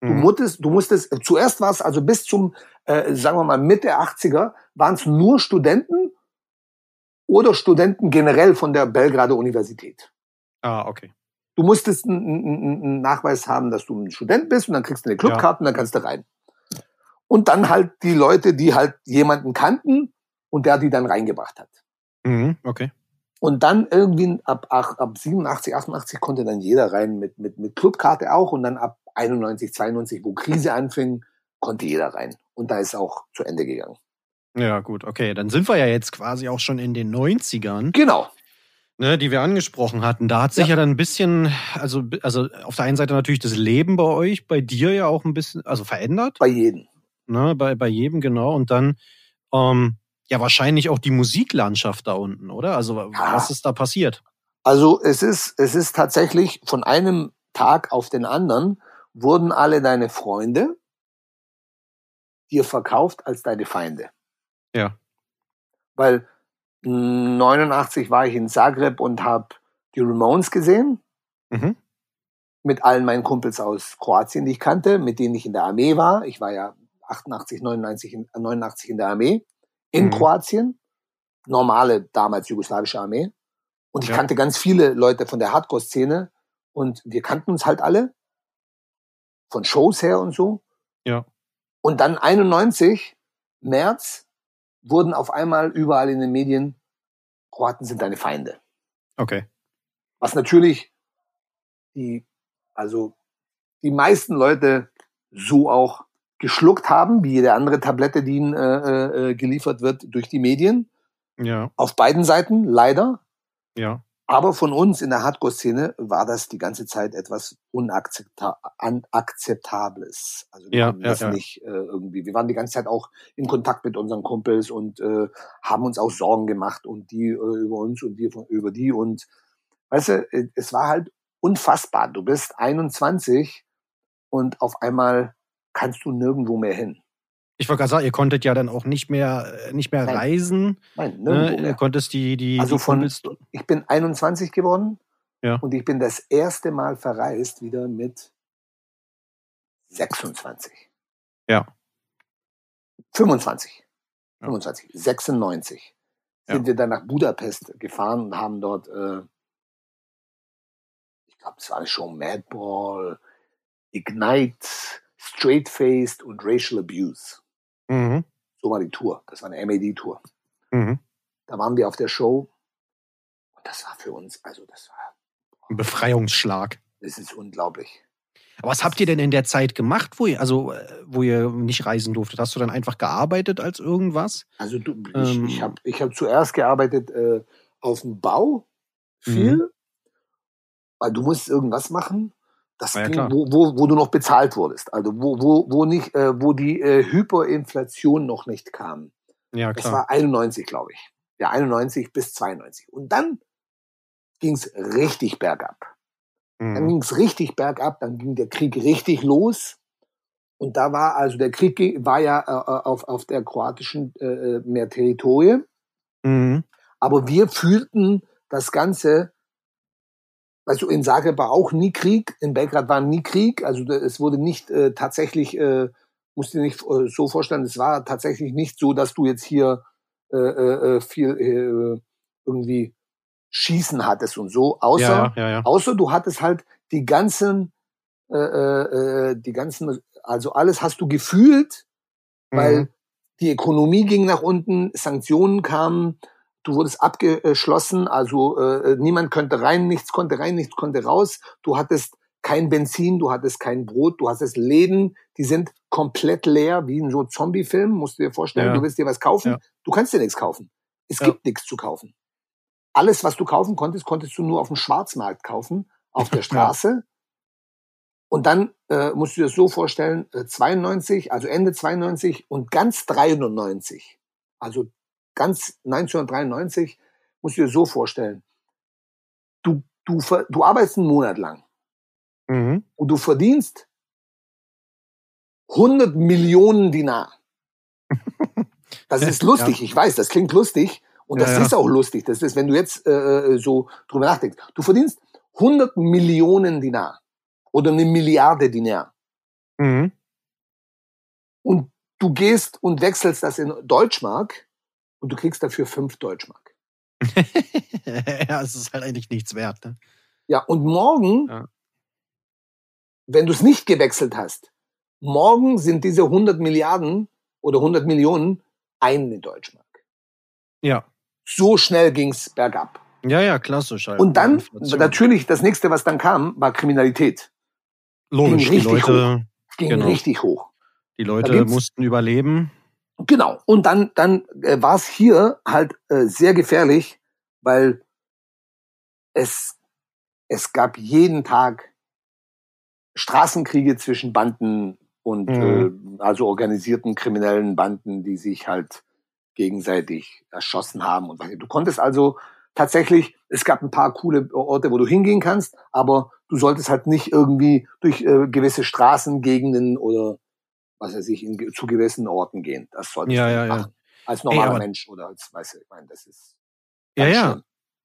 Du Mhm. musstest, du musstest, zuerst war es also bis zum, äh, sagen wir mal, Mitte 80er, waren es nur Studenten oder Studenten generell von der Belgrader Universität. Ah, okay. Du musstest einen, einen, Nachweis haben, dass du ein Student bist und dann kriegst du eine Clubkarte und dann kannst du rein. Und dann halt die Leute, die halt jemanden kannten und der die dann reingebracht hat. Mhm, okay. Und dann irgendwie ab, ach, ab 87, 88 konnte dann jeder rein mit, mit, mit Clubkarte auch und dann ab 91, 92, wo Krise anfing, konnte jeder rein. Und da ist auch zu Ende gegangen. Ja, gut, okay. Dann sind wir ja jetzt quasi auch schon in den 90ern, Genau. Ne, die wir angesprochen hatten. Da hat sich ja, dann ein bisschen, also, also auf der einen Seite natürlich das Leben bei euch, bei dir ja auch ein bisschen, also verändert. Bei jedem. Ne, bei, bei jedem, genau. Und dann, ähm, ja, wahrscheinlich auch die Musiklandschaft da unten, oder? Also, Ja. was ist da passiert? Also es ist, es ist tatsächlich von einem Tag auf den anderen wurden alle deine Freunde dir verkauft als deine Feinde. Ja. Weil 89 war ich in Zagreb und habe die Ramones gesehen. Mhm. Mit allen meinen Kumpels aus Kroatien, die ich kannte, mit denen ich in der Armee war. Ich war ja 88, 99 in, 89 in der Armee in Mhm. Kroatien. Normale, damals jugoslawische Armee. Und ich Ja. kannte ganz viele Leute von der Hardcore-Szene. Und wir kannten uns halt alle. Von Shows her und so. Ja. Und dann 91, März, wurden auf einmal überall in den Medien, Kroaten sind deine Feinde. Okay. Was natürlich die, also die meisten Leute so auch geschluckt haben, wie jede andere Tablette, die ihnen äh, äh, geliefert wird durch die Medien. Ja. Auf beiden Seiten, leider. Ja. Aber von uns in der Hardcore-Szene war das die ganze Zeit etwas Unakzepta Unakzeptables. Also wir Ja, haben das ja. nicht äh, irgendwie. Wir waren die ganze Zeit auch in Kontakt mit unseren Kumpels und äh, haben uns auch Sorgen gemacht und die äh, über uns und wir von, über die. Und weißt du, äh, es war halt unfassbar. Du bist 21 und auf einmal kannst du nirgendwo mehr hin. Ich wollte gerade sagen, ihr konntet ja dann auch nicht mehr, äh, nicht mehr Nein, reisen. Nein, Ne? Ihr konntest die, die, Also von, ich bin 21 geworden Ja. und ich bin das erste Mal verreist wieder mit 26. Ja. 25. Ja. 25. 96 Ja. sind wir dann nach Budapest gefahren und haben dort, äh, ich glaube, es war eine Show Madball, Ignite, Straight Faced und Racial Abuse. Mhm. So war die Tour. Das war eine MAD-Tour. Mhm. Da waren wir auf der Show und das war für uns, also das war, Ein Befreiungsschlag. das ist unglaublich. Aber was habt ihr denn in der Zeit gemacht, wo ihr, also, äh, wo ihr nicht reisen durftet? Hast du dann einfach gearbeitet als irgendwas? Also du, ich, Ähm. ich habe ich hab zuerst gearbeitet äh, auf dem Bau viel, Mhm. weil du musst irgendwas machen, das ja, ging, wo, wo, wo du noch bezahlt wurdest. Also wo, wo, wo nicht, äh, wo die äh, Hyperinflation noch nicht kam. Ja, Das klar. war 91, glaube ich. Ja, 91 bis 92. Und dann ging's richtig bergab. Dann Mhm. ging's richtig bergab, dann ging der Krieg richtig los. Und da war also der Krieg war ja äh, äh, auf, auf der kroatischen äh, äh, mehr. Mhm. Aber wir fühlten das Ganze, also in Zagreb war auch nie Krieg, in Belgrad war nie Krieg, also es wurde nicht äh, tatsächlich, äh, musst dir nicht äh, so vorstellen, es war tatsächlich nicht so, dass du jetzt hier äh, äh, äh, viel äh, irgendwie Schießen hattest und so, außer, Ja, ja, ja. außer du hattest halt die ganzen, äh, äh, äh, die ganzen, also alles hast du gefühlt, weil Mhm. die Ökonomie ging nach unten, Sanktionen kamen, du wurdest abgeschlossen, also äh, niemand könnte rein, nichts konnte rein, nichts konnte raus. Du hattest kein Benzin, du hattest kein Brot, du hattest Läden, die sind komplett leer, wie in so Zombie-Film, musst du dir vorstellen, Ja. du willst dir was kaufen, Ja. du kannst dir nichts kaufen. Es Ja. gibt nichts zu kaufen. Alles, was du kaufen konntest, konntest du nur auf dem Schwarzmarkt kaufen, auf der Straße. Und dann äh, musst du dir das so vorstellen, äh, 92, also Ende 92 und ganz 93, also ganz 1993, musst du dir so vorstellen, du, du, du arbeitest einen Monat lang Mhm. und du verdienst 100 Millionen Dinar. Das ist lustig, ich weiß, das klingt lustig und Ja, das ja. ist auch lustig. Das ist, wenn du jetzt äh, so drüber nachdenkst. Du verdienst 100 Millionen Dinar oder eine Milliarde Dinar Mhm. und du gehst und wechselst das in Deutschmark und du kriegst dafür 5 Deutschmark. ja, es ist halt eigentlich nichts wert. Ne? Ja, und morgen, Ja. wenn du es nicht gewechselt hast, morgen sind diese 100 Milliarden oder 100 Millionen eine Deutschmark. Ja. So schnell ging's bergab. Ja, ja, klassisch halt. Und dann, Inflation. natürlich, das nächste, was dann kam, war Kriminalität. Logisch, ging die richtig Leute, Ging Genau. richtig hoch. die Leute mussten überleben. Genau. Und dann, dann äh, war es hier halt äh, sehr gefährlich, weil es, es gab jeden Tag Straßenkriege zwischen Banden und Mhm. äh, also organisierten kriminellen Banden, die sich halt gegenseitig erschossen haben. Und was- du konntest also tatsächlich, es gab ein paar coole Orte, wo du hingehen kannst, aber du solltest halt nicht irgendwie durch äh, gewisse Straßengegenden oder was weiß ich, in, zu gewissen Orten gehen. Das solltest Ja, ja, ja. machen. Als normaler aber- Mensch oder als, weißt du, ich meine, das ist. Ja, ganz ja.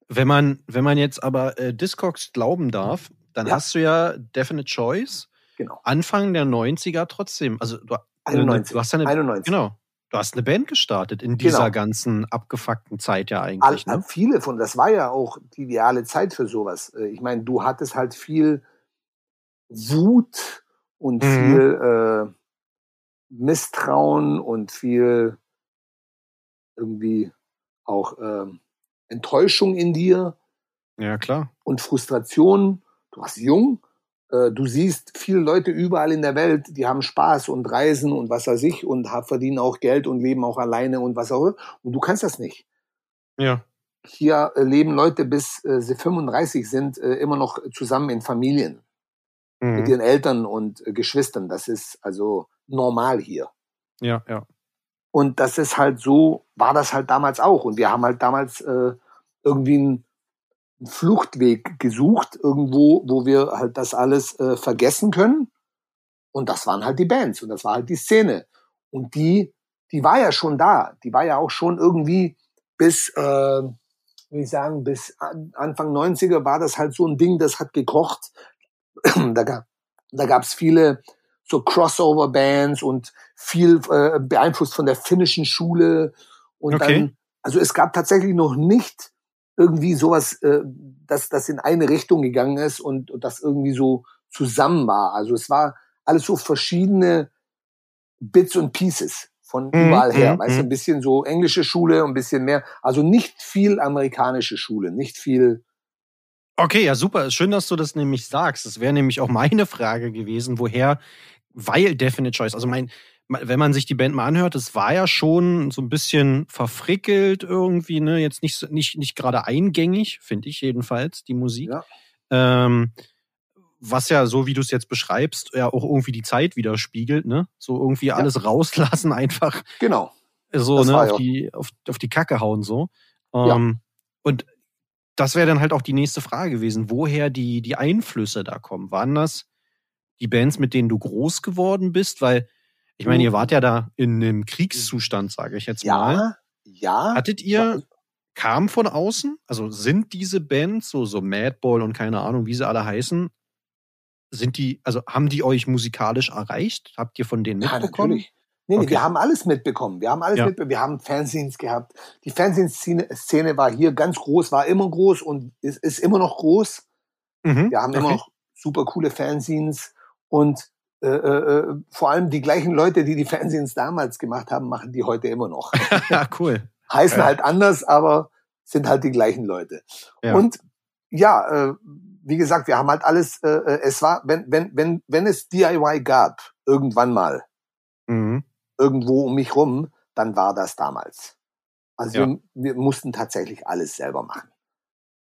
Wenn man, wenn man jetzt aber äh, Discogs glauben darf, dann Ja. hast du ja Definite Choice Genau. Anfang der 90er trotzdem. Also du, äh, 91. du hast eine, 91. genau. Du hast eine Band gestartet in dieser Genau. ganzen abgefuckten Zeit ja All, eigentlich. Ne? Viele von, das war ja auch die ideale Zeit für sowas. Äh, Ich meine, du hattest halt viel Wut und Mhm. viel äh, Misstrauen und viel irgendwie auch ähm, Enttäuschung in dir Ja, klar. und Frustration. Du warst jung, äh, du siehst viele Leute überall in der Welt, die haben Spaß und reisen und was weiß ich und ha- verdienen auch Geld und leben auch alleine und was auch immer. Und du kannst das nicht. Ja. Hier äh, leben Leute bis äh, sie 35 sind äh, immer noch zusammen in Familien mit Mhm. ihren Eltern und äh, Geschwistern. Das ist also normal hier. Ja, ja. Und das ist halt so, war das halt damals auch. Und wir haben halt damals äh, irgendwie einen Fluchtweg gesucht, irgendwo, wo wir halt das alles äh, vergessen können. Und das waren halt die Bands und das war halt die Szene. Und die, die war ja schon da. Die war ja auch schon irgendwie bis, äh, wie ich sagen, bis an- Anfang 90er war das halt so ein Ding, das hat gekocht. da gab da gab's viele so Crossover-Bands und viel äh, beeinflusst von der finnischen Schule. Und Okay. dann, also es gab tatsächlich noch nicht irgendwie sowas, äh, dass das in eine Richtung gegangen ist und, und das irgendwie so zusammen war. Also es war alles so verschiedene Bits und Pieces von Mhm, überall her. mhm, Weißt du, mhm. ein bisschen so englische Schule, ein bisschen mehr. Also nicht viel amerikanische Schule, nicht viel. Okay, ja, super. Schön, dass du das nämlich sagst. Das wäre nämlich auch meine Frage gewesen, woher, weil Definite Choice, also mein, wenn man sich die Band mal anhört, es war ja schon so ein bisschen verfrickelt irgendwie, ne? Jetzt nicht, nicht, nicht gerade eingängig, finde ich jedenfalls, die Musik. Ja. Ähm, was ja, so wie du es jetzt beschreibst, ja auch irgendwie die Zeit widerspiegelt, ne? So irgendwie alles rauslassen, einfach Genau. so, Das ne, auf ja- die, auf, auf die Kacke hauen, so. Ja. Ähm, Und das wäre dann halt auch die nächste Frage gewesen, woher die, die Einflüsse da kommen. Waren das die Bands, mit denen du groß geworden bist? Weil, ich meine, ihr wart ja da in einem Kriegszustand, sage ich jetzt mal. Ja, ja. Hattet ihr, kam von außen? Also sind diese Bands, so, so Madball und keine Ahnung, wie sie alle heißen, sind die, also haben die euch musikalisch erreicht? Habt ihr von denen Ja, mitbekommen? natürlich. Nee, nee, Okay. wir haben alles mitbekommen. Wir haben alles Ja. mitbekommen. Wir haben Fanzines gehabt. Die Fanzine-Szene Szene war hier ganz groß, war immer groß und ist, ist immer noch groß. Mhm. Wir haben immer okay. noch super coole Fanzines und äh, äh, vor allem die gleichen Leute, die die Fanzines damals gemacht haben, machen die heute immer noch. ja, cool. Heißen Ja. halt anders, aber sind halt die gleichen Leute. Ja. Und ja, äh, wie gesagt, wir haben halt alles, äh, äh, es war, wenn, wenn, wenn, wenn es DIY gab, irgendwann mal, Mhm. Irgendwo um mich rum, dann war das damals. Also Ja. wir, wir mussten tatsächlich alles selber machen.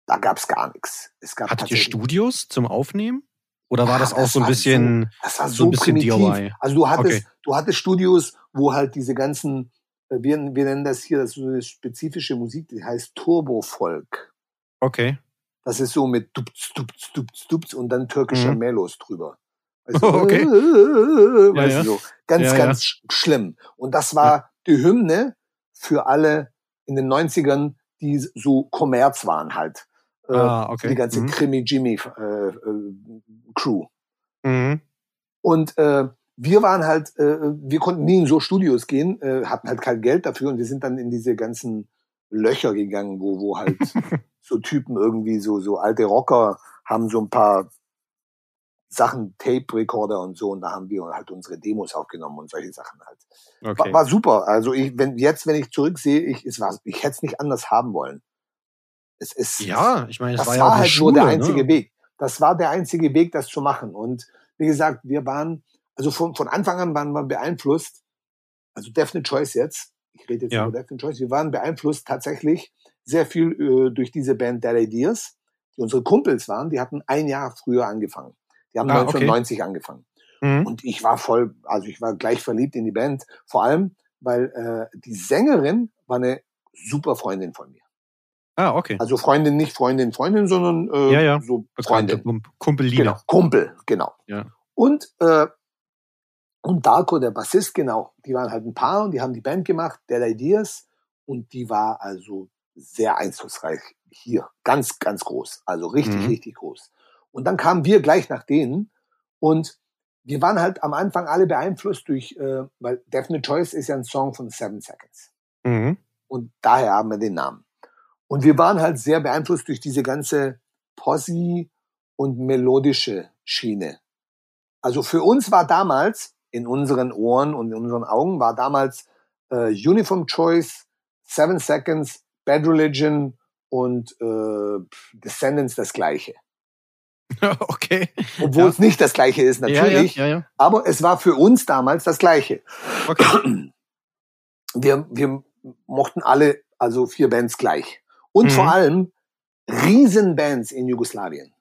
Da gab's gar nichts. Es gab Hattet ihr Studios zum Aufnehmen? Oder war Ah, das auch das so ein bisschen. Das war so so, ein bisschen primitiv. DIY? Also du hattest, Okay. du hattest Studios, wo halt diese ganzen, äh, wir, wir nennen das hier, das ist so eine spezifische Musik, die heißt Turbofolk. Okay. Das ist so mit Dups, Dups, Dups, Dups und dann türkischer Mhm. Melos drüber. Weißt du, Okay. äh, weißt Ja, ja. du so. Ganz, Ja, ja. ganz sch- schlimm. Und das war die Hymne für alle in den 90ern, die so Kommerz waren halt. Äh, Ah, okay. Die ganze Mhm. Krimi-Jimmy-Crew. Mhm. Und äh, wir waren halt, äh, wir konnten nie in so Studios gehen, äh, hatten halt kein Geld dafür und wir sind dann in diese ganzen Löcher gegangen, wo, wo halt so Typen irgendwie so, so alte Rocker haben so ein paar Sachen, Tape-Recorder und so und da haben wir halt unsere Demos aufgenommen und solche Sachen halt. Okay. War, war super. Also ich, wenn jetzt, wenn ich zurücksehe, ich, es war, ich hätte es nicht anders haben wollen. Es ist, ja, ich meine, es das war war, ja eine halt Schule, nur der einzige ne? Weg. Das war der einzige Weg, das zu machen. Und wie gesagt, wir waren, also von, von Anfang an waren wir beeinflusst, also Definite Choice jetzt, ich rede jetzt Ja. über Definite Choice, wir waren beeinflusst tatsächlich sehr viel äh, durch diese Band Dead Ideas, die unsere Kumpels waren, die hatten ein Jahr früher angefangen. Die haben Ah, okay. 1990 angefangen. Mhm. Und ich war voll, also ich war gleich verliebt in die Band, vor allem, weil äh, die Sängerin war eine super Freundin von mir. Ah, okay. Also Freundin, nicht Freundin, Freundin, sondern äh, Ja, ja. so Freundin. Kump- Kumpeline. Genau, Kumpel, genau. Ja. Und, äh, und Darko, der Bassist, genau, die waren halt ein Paar und die haben die Band gemacht, Dead Ideas, und die war also sehr einflussreich hier. Ganz, ganz groß. Also richtig, Mhm. richtig groß. Und dann kamen wir gleich nach denen und wir waren halt am Anfang alle beeinflusst durch, äh, weil Definite Choice ist ja ein Song von Seven Seconds. Mhm. Und daher haben wir den Namen. Und wir waren halt sehr beeinflusst durch diese ganze Posse und melodische Schiene. Also für uns war damals, in unseren Ohren und in unseren Augen, war damals äh, Uniform Choice, Seven Seconds, Bad Religion und äh, Descendants das Gleiche. okay. Obwohl Ja. es nicht das Gleiche ist, natürlich. Ja, ja. Aber es war für uns damals das Gleiche. Okay. wir, wir mochten alle, also vier Bands gleich. Und Mhm. vor allem Riesenbands in Jugoslawien.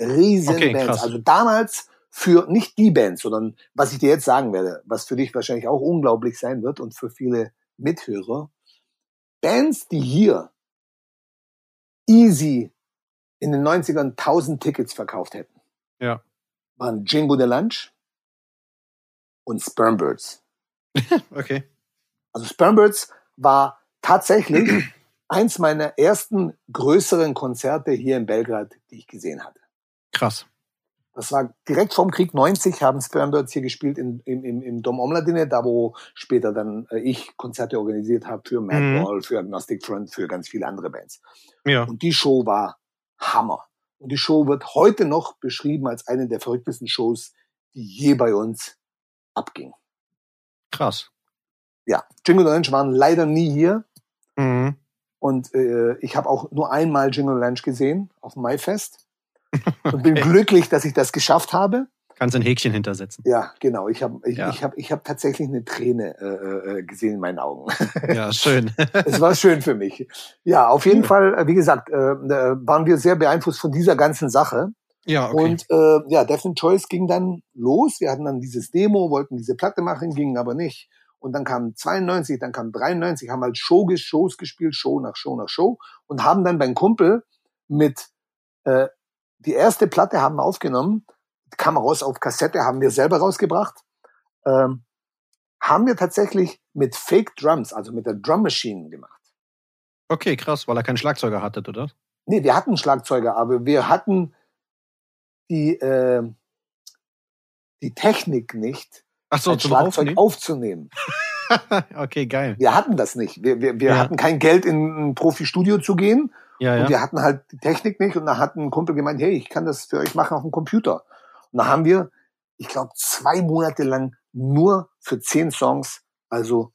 Riesenbands. krass. also damals für nicht die Bands, sondern was ich dir jetzt sagen werde, was für dich wahrscheinlich auch unglaublich sein wird und für viele Mithörer. Bands, die hier easy in den 90ern 1000 Tickets verkauft hätten, Ja. waren Jingo the Lunch und Spermbirds. Okay. Also Spermbirds war tatsächlich eins meiner ersten größeren Konzerte hier in Belgrad, die ich gesehen hatte. Krass. Das war direkt vorm Krieg 90 haben Spermbirds hier gespielt in, im, im, im Dom Omladine, da wo später dann äh, ich Konzerte organisiert habe für Mhm. Madball, für Agnostic Front, für ganz viele andere Bands. Ja. Und die Show war Hammer. Und die Show wird heute noch beschrieben als eine der verrücktesten Shows, die je bei uns abging. Krass. Ja, Jingle Lunch waren leider nie hier. Mhm. Und äh, ich habe auch nur einmal Jingle Lunch gesehen auf dem Maifest. Und bin glücklich, dass ich das geschafft habe. Kannst ein Häkchen hintersetzen. Ja, genau. Ich habe ich, Ja. ich hab, ich hab tatsächlich eine Träne äh, äh, gesehen in meinen Augen. Ja, schön. es war schön für mich. Ja, auf jeden Cool. Fall, äh, wie gesagt, äh, äh, waren wir sehr beeinflusst von dieser ganzen Sache. ja, okay. Und äh, ja, Definite Choice ging dann los. Wir hatten dann dieses Demo, wollten diese Platte machen, gingen aber nicht. Und dann kam 92, dann kam 93, haben halt Show, Shows gespielt, Show nach Show nach Show und haben dann beim Kumpel mit äh, die erste Platte haben aufgenommen, kam raus auf Kassette, haben wir selber rausgebracht. Ähm, haben wir tatsächlich mit Fake Drums, also mit der Drum Machine gemacht. okay, krass, weil er keinen Schlagzeuger hattet, oder? Nee, wir hatten Schlagzeuger, aber wir hatten die, äh, die Technik nicht, Ach so, ein Schlagzeug Aufnehmen? aufzunehmen. okay, geil. Wir hatten das nicht. Wir, wir, wir Ja. hatten kein Geld, in ein Profi-Studio zu gehen. Ja, Und ja. wir hatten halt die Technik nicht. Und da hat ein Kumpel gemeint, hey, ich kann das für euch machen auf dem Computer. Und da haben wir, ich glaube, zwei Monate lang nur für zehn Songs, also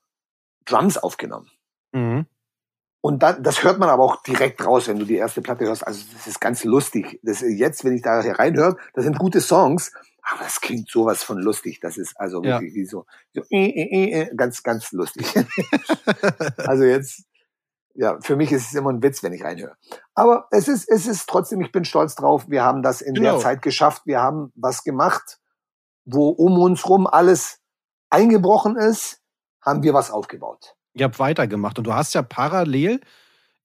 Drums aufgenommen. Mhm. Und dann, das hört man aber auch direkt raus, wenn du die erste Platte hörst. Also das ist ganz lustig. Das ist jetzt, wenn ich da reinhöre, das sind gute Songs, aber das klingt sowas von lustig. Das ist also Ja. wirklich wie so, so äh, äh, äh, ganz, ganz lustig. also jetzt, ja, für mich ist es immer ein Witz, wenn ich reinhöre. Aber es ist, es ist trotzdem, ich bin stolz drauf. Wir haben das in Genau. der Zeit geschafft. Wir haben was gemacht, wo um uns rum alles eingebrochen ist, haben wir was aufgebaut. Ihr habt weitergemacht und du hast ja parallel,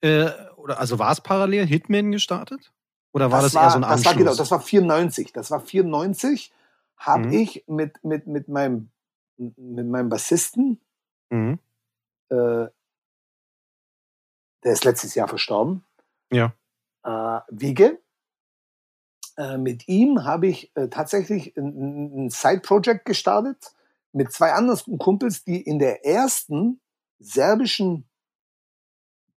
äh, oder also war es parallel Hitman gestartet? Oder war das, eher so ein das Anschluss? war genau, das war 94. Das war 94, habe Mhm. ich mit, mit, mit meinem, mit meinem Bassisten, mhm. äh, der ist letztes Jahr verstorben, Ja. äh, Wiege. Äh, mit ihm habe ich äh, tatsächlich ein, ein Side-Project gestartet mit zwei anderen Kumpels, die in der ersten serbischen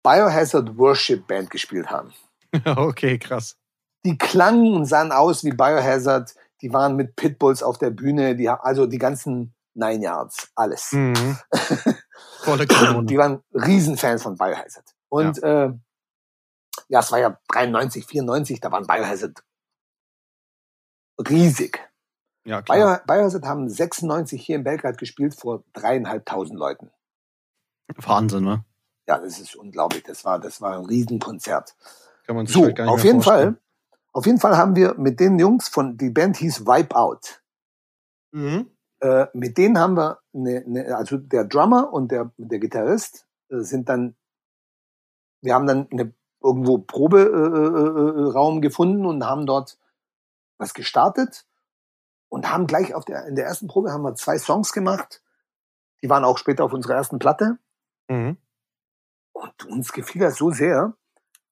Biohazard Worship Band gespielt haben. okay, krass. die klangen und sahen aus wie Biohazard. Die waren mit Pitbulls auf der Bühne, die, ha- also die ganzen Nine Yards, alles. Mhm. Die waren Riesenfans von Biohazard. Und ja. Äh, ja, es war ja 93, 94, da waren Biohazard riesig. Ja, klar. Bio, Biohazard haben 96 hier in Belgrad gespielt vor dreieinhalbtausend Leuten. Wahnsinn, ne? Ja, das ist unglaublich. Das war, das war ein Riesenkonzert. Kann man sich So, halt gar nicht auf jeden vorstellen. Fall, auf jeden Fall haben wir mit den Jungs von, die Band hieß Wipe Out. Mhm. Äh, mit denen haben wir, eine, eine, also der Drummer und der, der Gitarrist äh, sind dann, wir haben dann eine irgendwo Proberaum gefunden und haben dort was gestartet und haben gleich auf der, in der ersten Probe haben wir zwei Songs gemacht. Die waren auch später auf unserer ersten Platte. Mhm. Und uns gefiel das so sehr.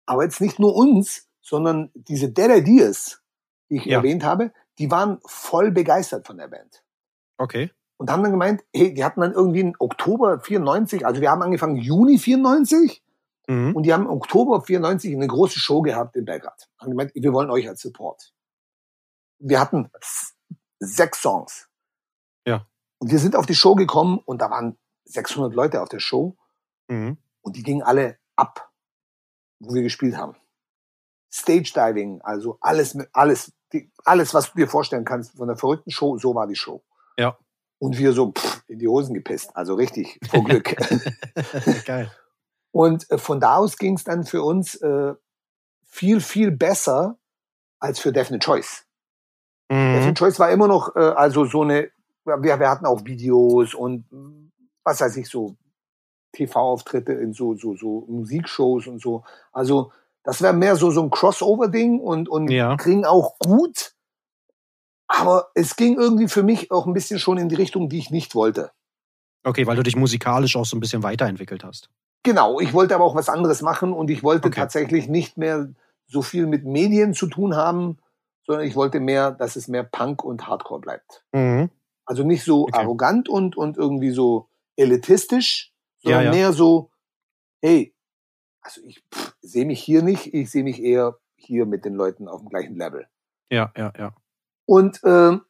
Aber jetzt nicht nur uns, sondern diese Dead Ideas, die ich Ja. erwähnt habe, die waren voll begeistert von der Band. Okay. Und haben dann gemeint, hey, die hatten dann irgendwie im Oktober 94, also wir haben angefangen Juni 94 Mhm. und die haben im Oktober 94 eine große Show gehabt in Belgrad. Haben gemeint, wir wollen euch als Support. Wir hatten sechs Songs. Ja. Und wir sind auf die Show gekommen und da waren 600 Leute auf der Show Mhm. und die gingen alle ab, wo wir gespielt haben. Stage Diving, also alles, alles, die, alles, was du dir vorstellen kannst von der verrückten Show, so war die Show. Ja. Und wir so pff, in die Hosen gepisst, also richtig vor Glück. Geil. Und äh, von da aus ging es dann für uns äh, viel, viel besser als für Definite Choice. Mhm. Definite Choice war immer noch, äh, also so eine, wir, wir hatten auch Videos und was weiß ich, so TV-Auftritte in so, so, so Musikshows und so. Also das wäre mehr so, so ein Crossover-Ding und, und Ja. kriegen auch gut. Aber es ging irgendwie für mich auch ein bisschen schon in die Richtung, die ich nicht wollte. Okay, weil du dich musikalisch auch so ein bisschen weiterentwickelt hast. Genau, ich wollte aber auch was anderes machen und ich wollte Okay. tatsächlich nicht mehr so viel mit Medien zu tun haben, sondern ich wollte mehr, dass es mehr Punk und Hardcore bleibt. Mhm. Also nicht so Okay. arrogant und, und irgendwie so elitistisch, sondern Ja, ja. mehr so, hey, also ich sehe mich hier nicht, ich sehe mich eher hier mit den Leuten auf dem gleichen Level. Ja, ja, ja. Und ähm,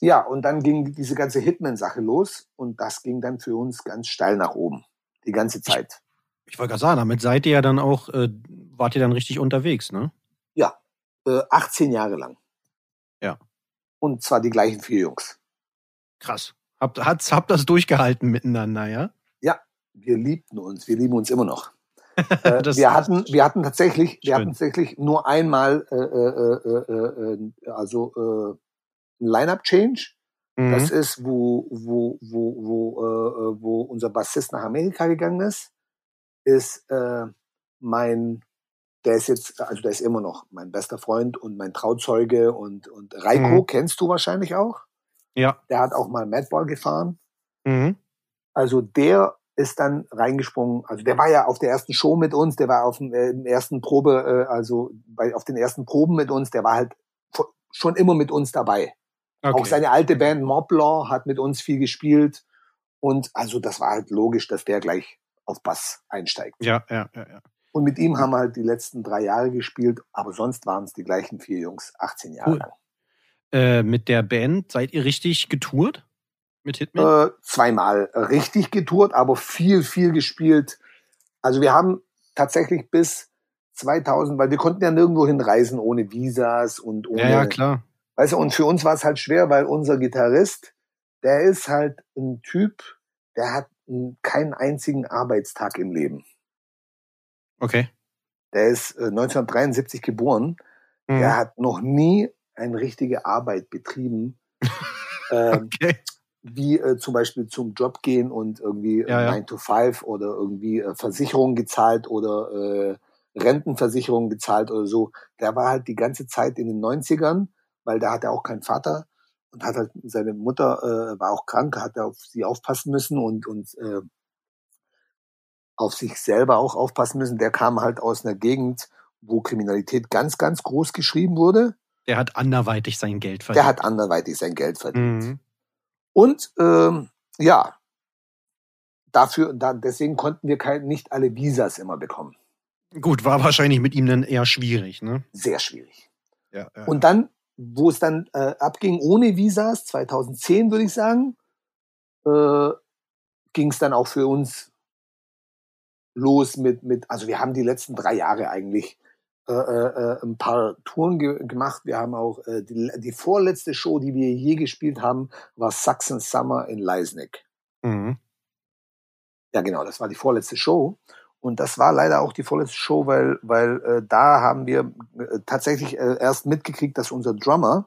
ja, und dann ging diese ganze Hitman-Sache los und das ging dann für uns ganz steil nach oben. Die ganze Zeit. Ich wollte gerade sagen, damit seid ihr ja dann auch, äh, wart ihr dann richtig unterwegs, ne? Äh, 18 Jahre lang. Ja. Und zwar die gleichen vier Jungs. Krass. Habt, hat's, habt das durchgehalten miteinander, ja? Wir liebten uns, wir lieben uns immer noch. Äh, wir hatten, wir hatten tatsächlich, wir hatten tatsächlich nur einmal, äh, äh, äh, äh, äh, also äh, ein Line-up-Change. Mhm. Das ist, wo, wo, wo, wo, äh, äh, wo unser Bassist nach Amerika gegangen ist, ist äh, mein, der ist jetzt, also der ist immer noch mein bester Freund und mein Trauzeuge und, und Reiko Mhm. kennst du wahrscheinlich auch. ja. Der hat auch mal Madball gefahren. Mhm. Also der ist dann reingesprungen. Also der war ja auf der ersten Show mit uns, der war auf dem äh, ersten Probe, äh, also bei, auf den ersten Proben mit uns, der war halt schon immer mit uns dabei. Okay. Auch seine alte Band Moblaw hat mit uns viel gespielt. Und also das war halt logisch, dass der gleich auf Bass einsteigt. ja, ja, ja, ja. Und mit ihm haben wir halt die letzten drei Jahre gespielt, aber sonst waren es die gleichen vier Jungs, 18 Jahre Cool. lang. Äh, mit der Band seid ihr richtig getourt? Mit Hitman? Äh, zweimal richtig getourt, aber viel, viel gespielt. Also wir haben tatsächlich bis 2000, weil wir konnten ja nirgendwo hinreisen ohne Visas und ohne. ja, ja, klar. Weißt du, und für uns war es halt schwer, weil unser Gitarrist, der ist halt ein Typ, der hat keinen einzigen Arbeitstag im Leben. Okay. Der ist äh, 1973 geboren. Mhm. Der hat noch nie eine richtige Arbeit betrieben. ähm, Okay. wie äh, zum Beispiel zum Job gehen und irgendwie Ja, ja. 9 to 5 oder irgendwie äh, Versicherung gezahlt oder äh, Rentenversicherung gezahlt oder so. Der war halt die ganze Zeit in den 90ern, weil da hat er auch keinen Vater und hat halt seine Mutter äh, war auch krank, hat er auf sie aufpassen müssen und und äh, auf sich selber auch aufpassen müssen. Der kam halt aus einer Gegend, wo Kriminalität ganz ganz groß geschrieben wurde. Der hat anderweitig sein Geld verdient. Der hat anderweitig sein Geld verdient. Mhm. Und ähm, ja, dafür, da, deswegen konnten wir kein, nicht alle Visas immer bekommen. Gut, war wahrscheinlich mit ihm dann eher schwierig, ne? Sehr schwierig. Ja, ja. Und dann, wo es dann äh, abging ohne Visas, 2010 würde ich sagen, äh, ging es dann auch für uns los mit, mit, also wir haben die letzten drei Jahre eigentlich äh, äh, ein paar Touren ge gemacht. Wir haben auch äh, die, die vorletzte Show, die wir je gespielt haben, war Saxon Summer in Leisnig. Mhm. Ja, genau, das war die vorletzte Show. Und das war leider auch die vorletzte Show, weil, weil äh, da haben wir äh, tatsächlich äh, erst mitgekriegt, dass unser Drummer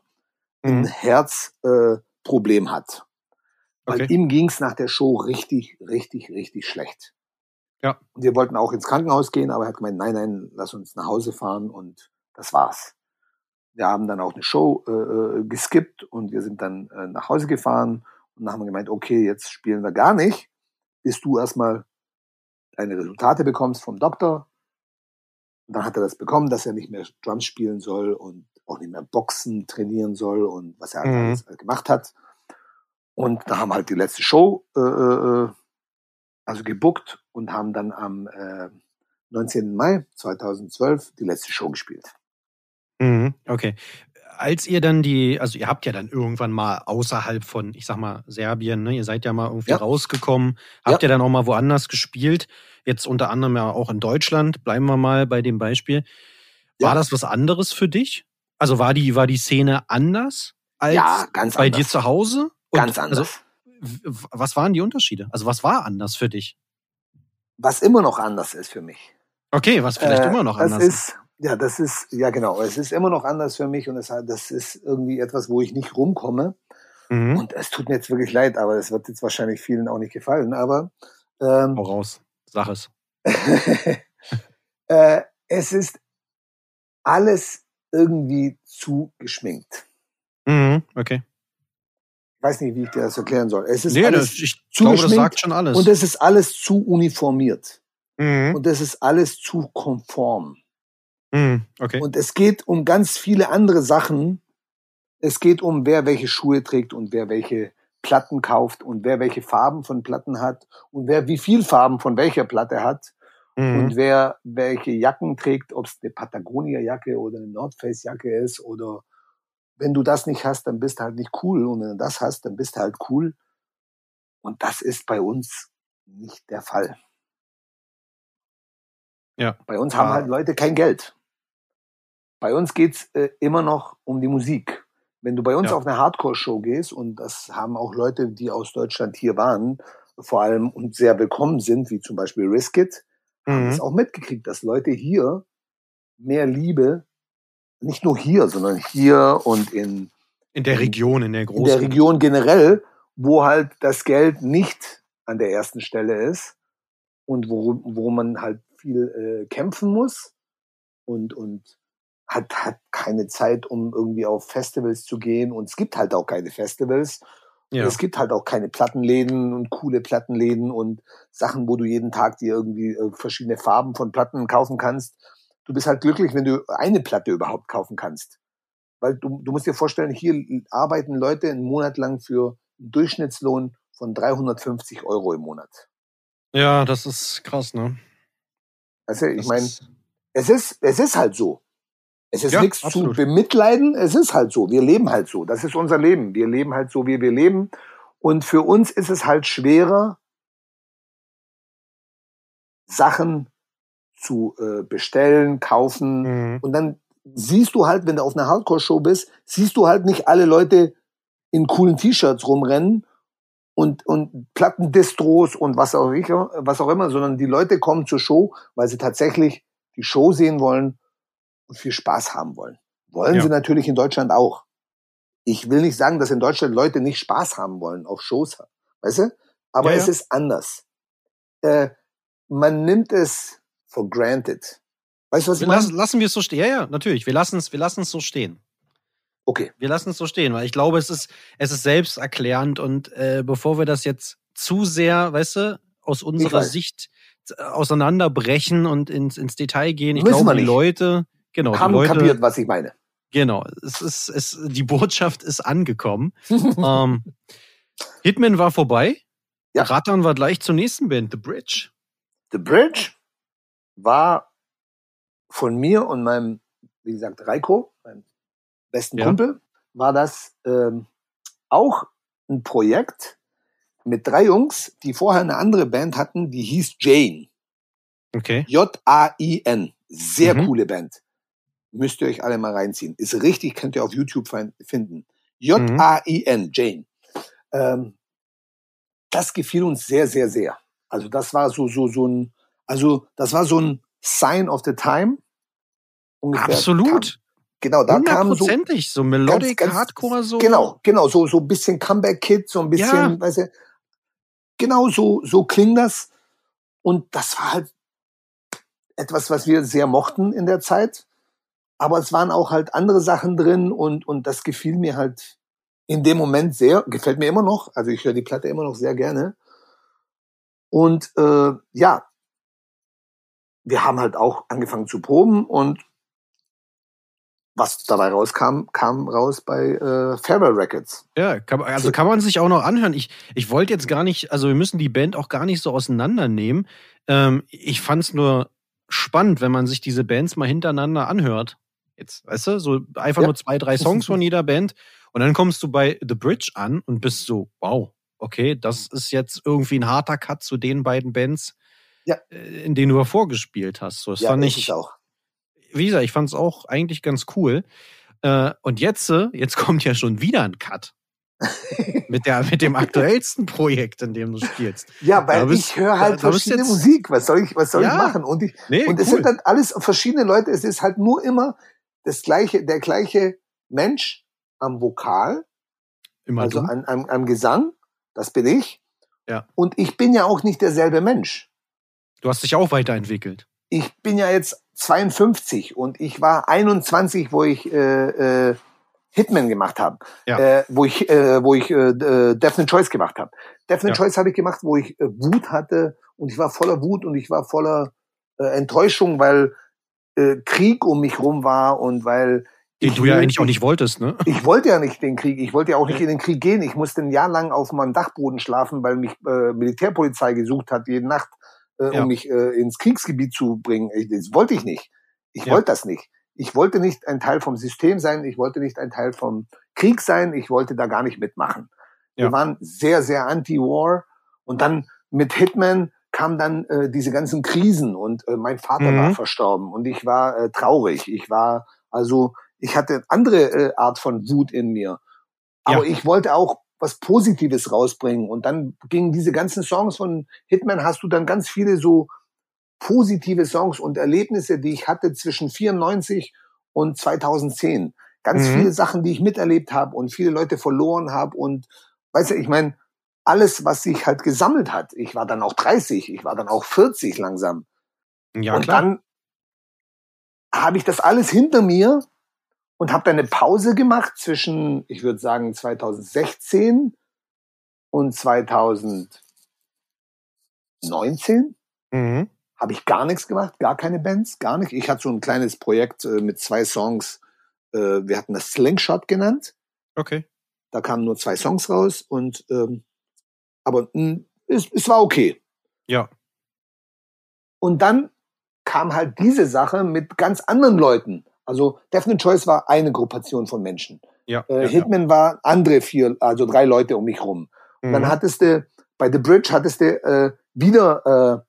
ein Mhm. Herzproblem äh, hat. Weil Okay. ihm ging's nach der Show richtig, richtig, richtig schlecht. Ja. Und wir wollten auch ins Krankenhaus gehen, aber er hat gemeint, nein, nein, lass uns nach Hause fahren und das war's. Wir haben dann auch eine Show äh, äh geskippt und wir sind dann äh, nach Hause gefahren und dann haben wir gemeint, okay, jetzt spielen wir gar nicht, bis du erstmal deine Resultate bekommst vom Doktor. Und dann hat er das bekommen, dass er nicht mehr Drums spielen soll und auch nicht mehr Boxen trainieren soll und was er halt Mhm. alles gemacht hat. Und da haben halt die letzte Show äh, äh, also gebuckt und haben dann am äh, 19. Mai 2012 die letzte Show gespielt. Mhm, okay. Als ihr dann die, also ihr habt ja dann irgendwann mal außerhalb von, ich sag mal, Serbien, ne, ihr seid ja mal irgendwie Ja. rausgekommen, habt ihr dann auch mal woanders gespielt, jetzt unter anderem ja auch in Deutschland, bleiben wir mal bei dem Beispiel. War Ja. das was anderes für dich? Also war die, war die Szene anders als ja, ganz bei anders. dir zu Hause? Und ganz anders. Also, was waren die Unterschiede? Also was war anders für dich? was immer noch anders ist für mich. Okay, was vielleicht Äh, immer noch anders ist. Ja, das ist, ja genau, es ist immer noch anders für mich und es, hat- das ist irgendwie etwas, wo ich nicht rumkomme. Mhm. Und es tut mir jetzt wirklich leid, aber es wird jetzt wahrscheinlich vielen auch nicht gefallen. Aber ähm, raus. Sag es. äh, es ist alles irgendwie zu geschminkt. Mhm, okay. Ich weiß nicht, wie ich dir das erklären soll. Es ist Nee, alles das, ich zu glaube, das sagt schon alles. und es ist alles zu uniformiert mhm. und es ist alles zu konform. Mhm, okay. Und es geht um ganz viele andere Sachen. Es geht um, wer welche Schuhe trägt und wer welche Platten kauft und wer welche Farben von Platten hat und wer wie viel Farben von welcher Platte hat Mhm. und wer welche Jacken trägt, ob es eine Patagonia-Jacke oder eine North Face-Jacke ist oder wenn du das nicht hast, dann bist du halt nicht cool und wenn du das hast, dann bist du halt cool. Und das ist bei uns nicht der Fall. Ja. Bei uns Ah. haben halt Leute kein Geld. Bei uns geht's äh, immer noch um die Musik. Wenn du bei uns Ja. auf eine Hardcore-Show gehst, und das haben auch Leute, die aus Deutschland hier waren, vor allem und sehr willkommen sind, wie zum Beispiel Riskit, haben Mhm. es auch mitgekriegt, dass Leute hier mehr Liebe, nicht nur hier, sondern hier und in, In der Region, in der in großen. der Region generell, wo halt das Geld nicht an der ersten Stelle ist und wo, wo man halt viel äh, kämpfen muss und, und hat, hat keine Zeit, um irgendwie auf Festivals zu gehen. Und es gibt halt auch keine Festivals. Ja. Es gibt halt auch keine Plattenläden und coole Plattenläden und Sachen, wo du jeden Tag dir irgendwie äh, verschiedene Farben von Platten kaufen kannst. Du bist halt glücklich, wenn du eine Platte überhaupt kaufen kannst. Weil du, du musst dir vorstellen, hier arbeiten Leute einen Monat lang für einen Durchschnittslohn von 350 Euro im Monat. ja, das ist krass, ne? Also ich meine, es ist, es ist halt so. Es ist Ja, nichts zu absolut. bemitleiden, es ist halt so. Wir leben halt so. Das ist unser Leben. Wir leben halt so, wie wir leben. Und für uns ist es halt schwerer, Sachen zu äh, bestellen, kaufen. Mhm. Und dann siehst du halt, wenn du auf einer Hardcore-Show bist, siehst du halt nicht alle Leute in coolen T-Shirts rumrennen und, und Plattendistros und was auch, ich, was auch immer, sondern die Leute kommen zur Show, weil sie tatsächlich die Show sehen wollen und viel Spaß haben wollen. Wollen Ja. sie natürlich in Deutschland auch. Ich will nicht sagen, dass in Deutschland Leute nicht Spaß haben wollen auf Shows, weißt du? Aber Ja, es ist anders. Äh, man nimmt es for granted. Weißt du, was ich meine? lassen, lassen wir es so stehen. Ja, ja, natürlich. Wir lassen es, wir lassen es so stehen. Okay. Wir lassen es so stehen, weil ich glaube, es ist, es ist selbsterklärend und äh, bevor wir das jetzt zu sehr, weißt du, aus unserer. Sicht äh, auseinanderbrechen und ins, ins Detail gehen, ich Müssen glaube, die. Leute, genau, Haben Leute, kapiert, was ich meine. genau, es ist, es, die Botschaft ist angekommen. ähm, Hitman war vorbei. Ja. Rattern war gleich zur nächsten Band, The Bridge. The Bridge war von mir und meinem, wie gesagt, Reiko, meinem besten Ja. Kumpel, war das ähm, auch ein Projekt mit drei Jungs, die vorher eine andere Band hatten, die hieß Jane. Okay. J-A-I-N. Sehr Mhm. coole Band. Müsst ihr euch alle mal reinziehen. Ist richtig, könnt ihr auf YouTube fin- finden. J-A-I-N, Jane. Ähm, das gefiel uns sehr, sehr, sehr. Also das war so, so, so ein, also das war so ein Sign of the Time. Ungefähr. Absolut. Kam, genau, da kam so, so Melodic ganz- Hardcore, so. Genau, genau, so, so ein bisschen Comeback-Kid, so ein bisschen, Ja. weißt du, genau so, so klingt das. Und das war halt etwas, was wir sehr mochten in der Zeit. Aber es waren auch halt andere Sachen drin und, und das gefiel mir halt in dem Moment sehr, gefällt mir immer noch. Also ich höre die Platte immer noch sehr gerne. Und äh, ja, wir haben halt auch angefangen zu proben und was dabei rauskam, kam raus bei äh, Farewell Records. Ja, kann, also kann man sich auch noch anhören. Ich, ich wollte jetzt gar nicht, also wir müssen die Band auch gar nicht so auseinandernehmen. Ähm, ich fand es nur spannend, wenn man sich diese Bands mal hintereinander anhört. Jetzt, weißt du, so einfach ja. nur zwei, drei Songs von jeder Band. Und dann kommst du bei The Bridge an und bist so, wow, okay, das ist jetzt irgendwie ein harter Cut zu den beiden Bands, ja. Äh, in denen du vorgespielt hast. So, das ja, fand ich auch wie gesagt, ich fand es auch eigentlich ganz cool. Äh, und jetzt, äh, jetzt kommt ja schon wieder ein Cut. mit, der, mit dem aktuellsten Projekt, in dem du spielst. Ja, weil bist, ich höre halt da, verschiedene jetzt, Musik. Was soll ich, was soll ja, ich machen? Und, ich, nee, und es cool. sind dann alles verschiedene Leute. Es ist halt nur immer das gleiche, der gleiche Mensch am Vokal. Immer also an, am, am Gesang. Das bin ich. Ja. Und ich bin ja auch nicht derselbe Mensch. Du hast dich auch weiterentwickelt. Ich bin ja jetzt 52 und ich war 21, wo ich äh, äh, Hitman gemacht habe, ja. äh, wo ich äh, wo ich äh, äh Definite Choice gemacht habe. Definite ja. Choice habe ich gemacht, wo ich äh, Wut hatte und ich war voller Wut und ich war voller äh, Enttäuschung, weil äh, Krieg um mich rum war und weil den du ja eigentlich auch nicht wolltest, ne? Ich wollte ja nicht den Krieg. Ich wollte ja auch nicht in den Krieg gehen. Ich musste ein Jahr lang auf meinem Dachboden schlafen, weil mich äh, Militärpolizei gesucht hat, jede Nacht äh, ja. um mich äh, ins Kriegsgebiet zu bringen. Ich, das wollte ich nicht. Ich ja. wollte das nicht. Ich wollte nicht ein Teil vom System sein. Ich wollte nicht ein Teil vom Krieg sein. Ich wollte da gar nicht mitmachen. Ja. Wir waren sehr, sehr anti-war. Und dann mit Hitman kamen dann äh, diese ganzen Krisen und äh, mein Vater mhm. war verstorben und ich war äh, traurig. Ich war also, ich hatte andere äh, Art von Wut in mir. Aber ja. ich wollte auch was Positives rausbringen. Und dann gingen diese ganzen Songs von Hitman, hast du dann ganz viele so positive Songs und Erlebnisse, die ich hatte zwischen 94 und 2010. Ganz mhm. viele Sachen, die ich miterlebt habe und viele Leute verloren habe und weißt du, ich meine, alles, was sich halt gesammelt hat. Ich war dann auch 30, ich war dann auch 40 langsam. Ja, und klar. dann habe ich das alles hinter mir und habe dann eine Pause gemacht zwischen, ich würde sagen, 2016 und 2019. Mhm. Habe ich gar nichts gemacht, gar keine Bands, gar nicht. Ich hatte so ein kleines Projekt äh, mit zwei Songs. Äh, wir hatten das Slingshot genannt. Okay. Da kamen nur zwei Songs raus und ähm, aber mh, hm, es, es war okay. Ja. Und dann kam halt diese Sache mit ganz anderen Leuten. Also Definite Choice war eine Gruppation von Menschen. Ja, äh, ja Hitman ja. war andere vier, also drei Leute um mich rum. Und mhm. dann hattest du bei The Bridge hattest du äh, wieder äh,